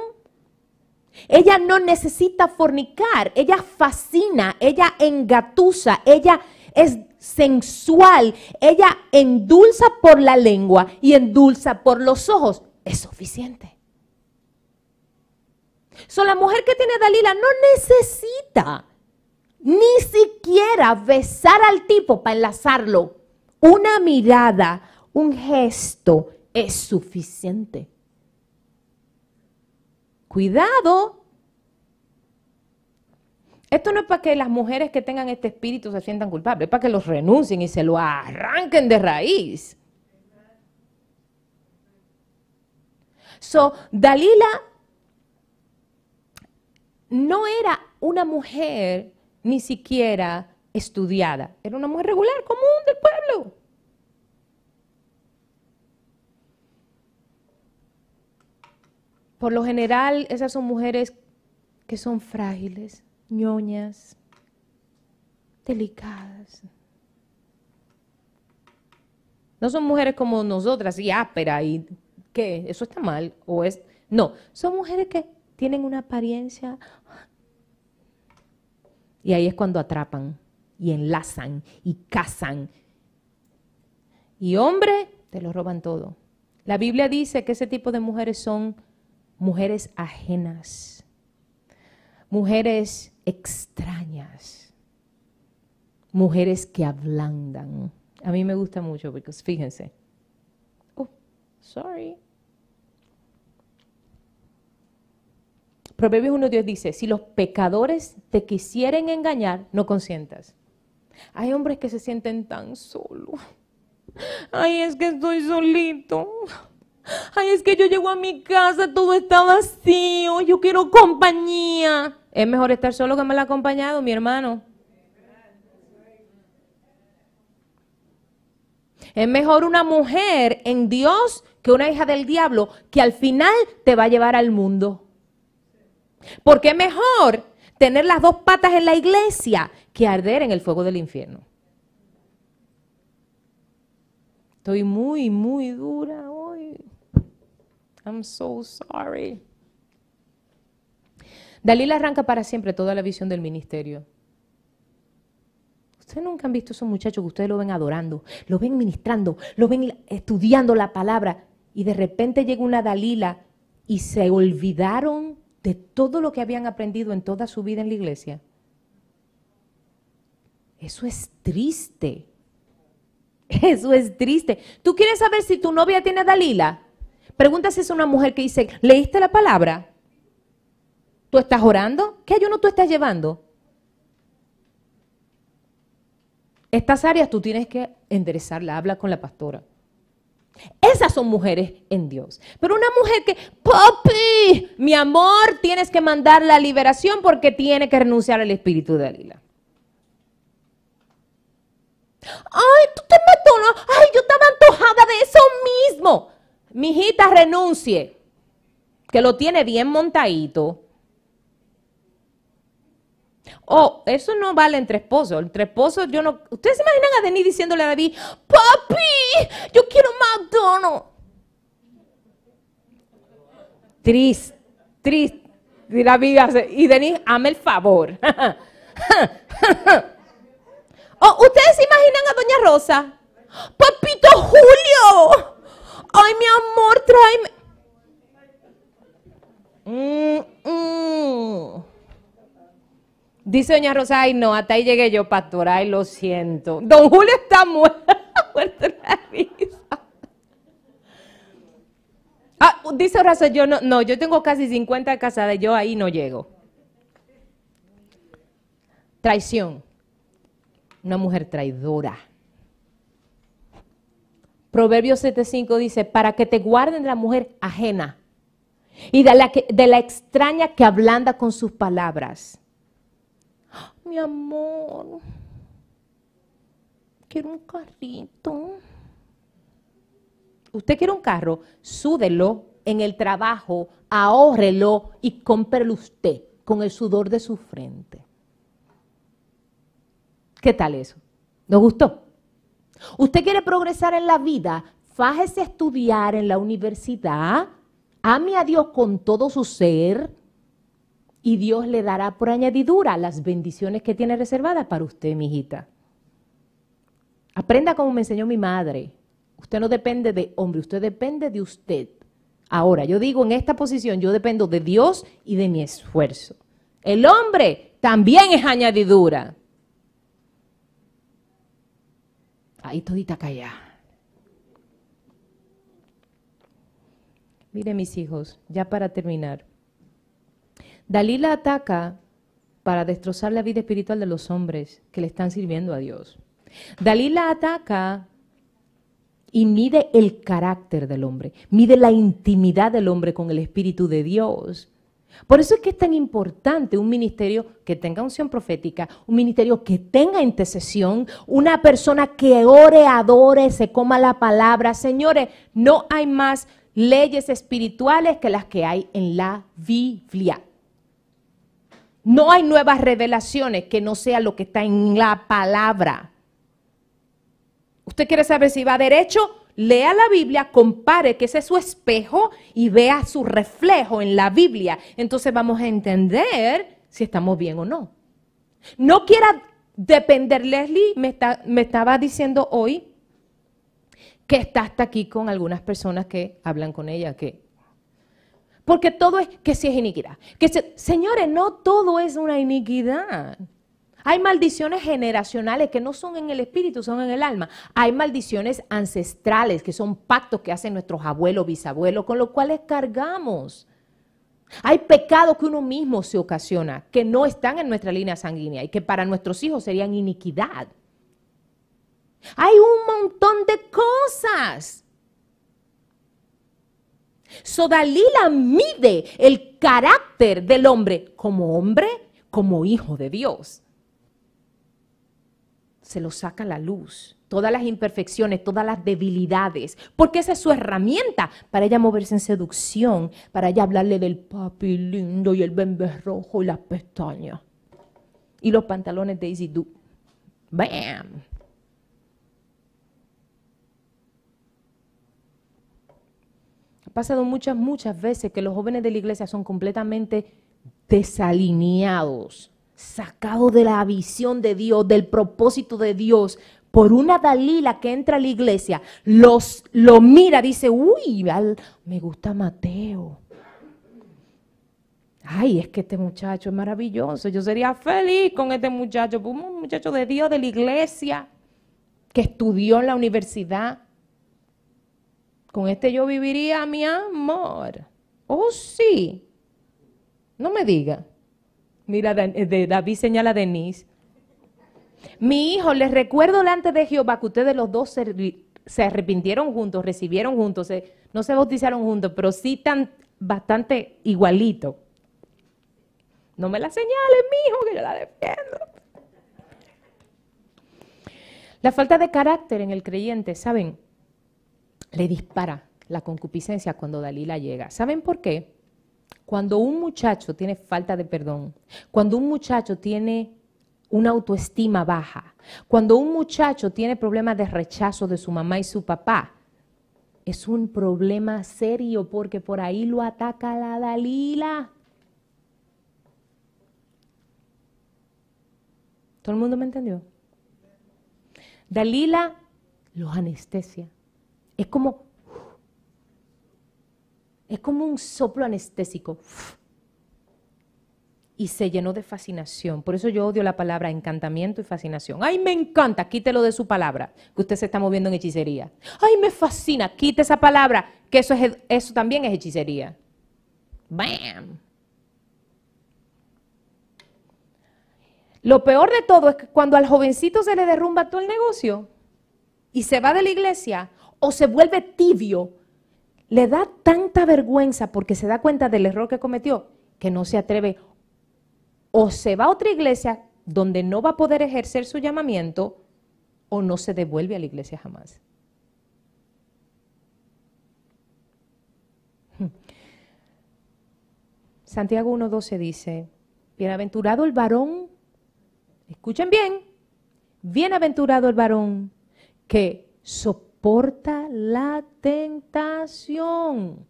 Ella no necesita fornicar. Ella fascina. Ella engatusa. Ella es sensual. Ella endulza por la lengua y endulza por los ojos. Es suficiente. So, la mujer que tiene Dalila no necesita ni siquiera besar al tipo para enlazarlo. Una mirada, un gesto es suficiente. Cuidado. Esto no es para que las mujeres que tengan este espíritu se sientan culpables, es para que los renuncien y se lo arranquen de raíz. So, Dalila no era una mujer ni siquiera estudiada, era una mujer regular, común del pueblo. Por lo general, esas son mujeres que son frágiles, ñoñas, delicadas. No son mujeres como nosotras, y áspera, y que eso está mal, o es. No, son mujeres que tienen una apariencia. Y ahí es cuando atrapan, y enlazan, y cazan. Y hombre, te lo roban todo. La Biblia dice que ese tipo de mujeres son mujeres ajenas, mujeres extrañas, mujeres que ablandan. A mí me gusta mucho porque fíjense. Oh, sorry. Proverbios 1.10 dice, si los pecadores te quisieren engañar, no consientas. Hay hombres que se sienten tan solos. Ay, es que estoy solito. Ay, es que yo llego a mi casa, todo está vacío, yo quiero compañía. Es mejor estar solo que mal acompañado, mi hermano. Es mejor una mujer en Dios que una hija del diablo que al final te va a llevar al mundo. Porque es mejor tener las dos patas en la iglesia que arder en el fuego del infierno. Estoy muy, muy dura hoy. I'm so sorry. Dalila arranca para siempre toda la visión del ministerio. Ustedes nunca han visto a esos muchachos que ustedes lo ven adorando, lo ven ministrando, lo ven estudiando la palabra y de repente llega una Dalila y se olvidaron de todo lo que habían aprendido en toda su vida en la iglesia. Eso es triste. Eso es triste. ¿Tú quieres saber si tu novia tiene Dalila? Pregunta si es una mujer que dice, ¿leíste la palabra? ¿Tú estás orando? ¿Qué ayuno tú estás llevando? Estas áreas tú tienes que enderezarla, habla con la pastora. Esas son mujeres en Dios. Pero una mujer que, papi, mi amor, tienes que mandar la liberación porque tiene que renunciar al espíritu de Dalila. Ay, tú te mató, Ay, yo estaba antojada de eso mismo. Mi hijita renuncie, que lo tiene bien montadito. Oh, eso no vale entre esposos. Entre esposos, yo no. Ustedes se imaginan a Denis diciéndole a David: Papi, yo quiero McDonald's. Triste, triste. Y David y Denis, hame el favor. oh, ¿ustedes se imaginan a Doña Rosa? Papito Julio. Ay, mi amor, tráeme. Mm, mm. Dice doña Rosa, ay no, hasta ahí llegué yo, pastora, ay lo siento. Don Julio está muerto, muerto la risa. Ah, dice Rosa, yo no, no, yo tengo casi 50 casadas, yo ahí no llego. Traición. Una mujer traidora. Proverbios 7.5 dice, para que te guarden de la mujer ajena y de la, de la extraña que ablanda con sus palabras. Mi amor, quiero un carrito. Usted quiere un carro, súdelo en el trabajo, ahórrelo y cómprelo usted con el sudor de su frente. ¿Qué tal eso? ¿Nos gustó? Usted quiere progresar en la vida, fájese a estudiar en la universidad, ame a Dios con todo su ser y Dios le dará por añadidura las bendiciones que tiene reservadas para usted, mi hijita. Aprenda como me enseñó mi madre. Usted no depende de hombre, usted depende de usted. Ahora, yo digo en esta posición, yo dependo de Dios y de mi esfuerzo. El hombre también es añadidura. Ahí todita callada. Mire mis hijos, ya para terminar. Dalila ataca para destrozar la vida espiritual de los hombres que le están sirviendo a Dios. Dalila ataca y mide el carácter del hombre, mide la intimidad del hombre con el Espíritu de Dios. Por eso es que es tan importante un ministerio que tenga unción profética, un ministerio que tenga intercesión, una persona que ore, adore, se coma la palabra. Señores, no hay más leyes espirituales que las que hay en la Biblia. No hay nuevas revelaciones que no sea lo que está en la palabra. ¿Usted quiere saber si va derecho? Lea la Biblia, compare que ese es su espejo y vea su reflejo en la Biblia. Entonces vamos a entender si estamos bien o no. No quiera depender, Leslie me, estaba diciendo hoy que está hasta aquí con algunas personas que hablan con ella, que porque todo es que si es iniquidad. Que señores, no todo es una iniquidad. Hay maldiciones generacionales que no son en el espíritu, son en el alma. Hay maldiciones ancestrales que son pactos que hacen nuestros abuelos, bisabuelos, con los cuales cargamos. Hay pecados que uno mismo se ocasiona, que no están en nuestra línea sanguínea y que para nuestros hijos serían iniquidad. Hay un montón de cosas. Sodalila mide el carácter del hombre como hombre, como hijo de Dios se lo saca la luz. Todas las imperfecciones, todas las debilidades, porque esa es su herramienta para ella moverse en seducción, para ella hablarle del papi lindo y el bembe rojo y las pestañas. Y los pantalones de Easy Do. ¡Bam! Ha pasado muchas, muchas veces que los jóvenes de la iglesia son completamente desalineados sacado de la visión de Dios, del propósito de Dios, por una Dalila que entra a la iglesia, los, lo mira, dice, uy, me gusta Mateo. Ay, es que este muchacho es maravilloso. Yo sería feliz con este muchacho, un muchacho de Dios, de la iglesia, que estudió en la universidad. Con este yo viviría mi amor. Oh, sí. No me diga. Mira, de David señala a Denise. Mi hijo, les recuerdo delante de Jehová que ustedes los dos se, arrepintieron juntos, recibieron juntos, no se bautizaron juntos, pero sí están bastante igualito. No me la señales, mi hijo, que yo la defiendo. La falta de carácter en el creyente, ¿saben? Le dispara la concupiscencia cuando Dalila llega. ¿Saben por qué? Cuando un muchacho tiene falta de perdón, cuando un muchacho tiene una autoestima baja, cuando un muchacho tiene problemas de rechazo de su mamá y su papá, es un problema serio porque por ahí lo ataca la Dalila. ¿Todo el mundo me entendió? Dalila los anestesia. Es como es como un soplo anestésico. Y se llenó de fascinación. Por eso yo odio la palabra encantamiento y fascinación. ¡Ay, me encanta! Quítelo de su palabra, que usted se está moviendo en hechicería. ¡Ay, me fascina! Quite esa palabra, que eso, es, eso también es hechicería. ¡Bam! Lo peor de todo es que cuando al jovencito se le derrumba todo el negocio y se va de la iglesia o se vuelve tibio le da tanta vergüenza porque se da cuenta del error que cometió que no se atreve o se va a otra iglesia donde no va a poder ejercer su llamamiento o no se devuelve a la iglesia jamás. Santiago 1.12 dice, bienaventurado el varón, escuchen bien, bienaventurado el varón que soporta soporta la tentación.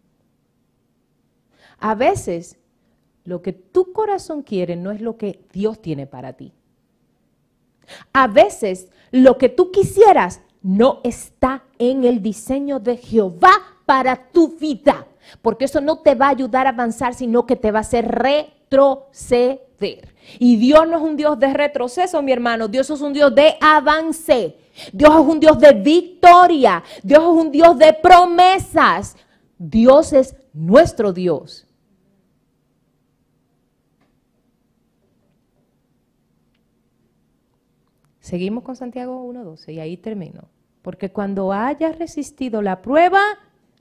A veces lo que tu corazón quiere no es lo que Dios tiene para ti. A veces lo que tú quisieras no está en el diseño de Jehová para tu vida, porque eso no te va a ayudar a avanzar, sino que te va a hacer retroceder. Y Dios no es un Dios de retroceso, mi hermano, Dios es un Dios de avance. Dios es un Dios de victoria. Dios es un Dios de promesas. Dios es nuestro Dios. Seguimos con Santiago 1.12 y ahí termino. Porque cuando hayas resistido la prueba,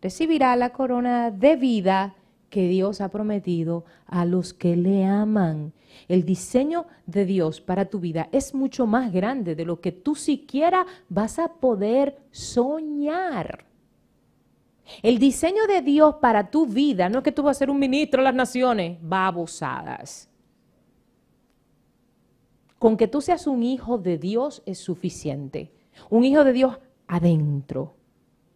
recibirá la corona de vida que Dios ha prometido a los que le aman. El diseño de Dios para tu vida es mucho más grande de lo que tú siquiera vas a poder soñar. El diseño de Dios para tu vida no es que tú vas a ser un ministro de las naciones, babosadas. Con que tú seas un hijo de Dios es suficiente. Un hijo de Dios adentro.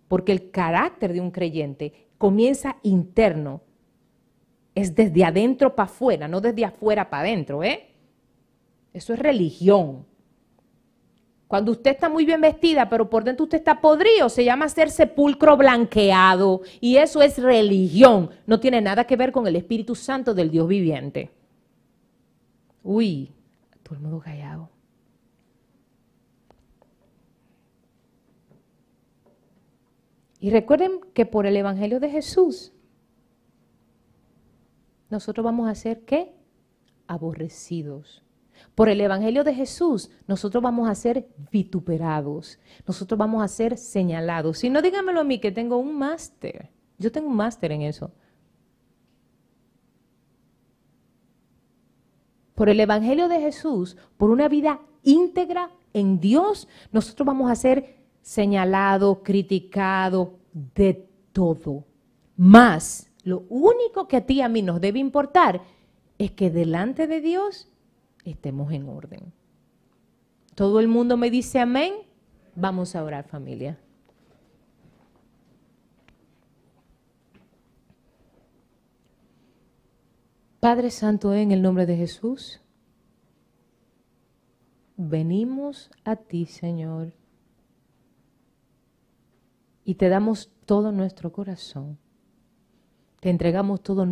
Porque el carácter de un creyente comienza interno. Es desde adentro para afuera, no desde afuera para adentro, ¿eh? Eso es religión. Cuando usted está muy bien vestida, pero por dentro usted está podrido, se llama ser sepulcro blanqueado. Y eso es religión. No tiene nada que ver con el Espíritu Santo del Dios viviente. Uy, todo el mundo callado. Y recuerden que por el Evangelio de Jesús, nosotros vamos a ser qué? Aborrecidos. Por el Evangelio de Jesús, nosotros vamos a ser vituperados. Nosotros vamos a ser señalados. Si no, dígamelo a mí que tengo un máster. Yo tengo un máster en eso. Por el Evangelio de Jesús, por una vida íntegra en Dios, nosotros vamos a ser señalado, criticado, de todo. Más, lo único que a ti y a mí nos debe importar es que delante de Dios estemos en orden. Todo el mundo me dice amén. Vamos a orar familia. Padre Santo, en el nombre de Jesús, venimos a ti, Señor y te damos todo nuestro corazón. Te entregamos todo nuestro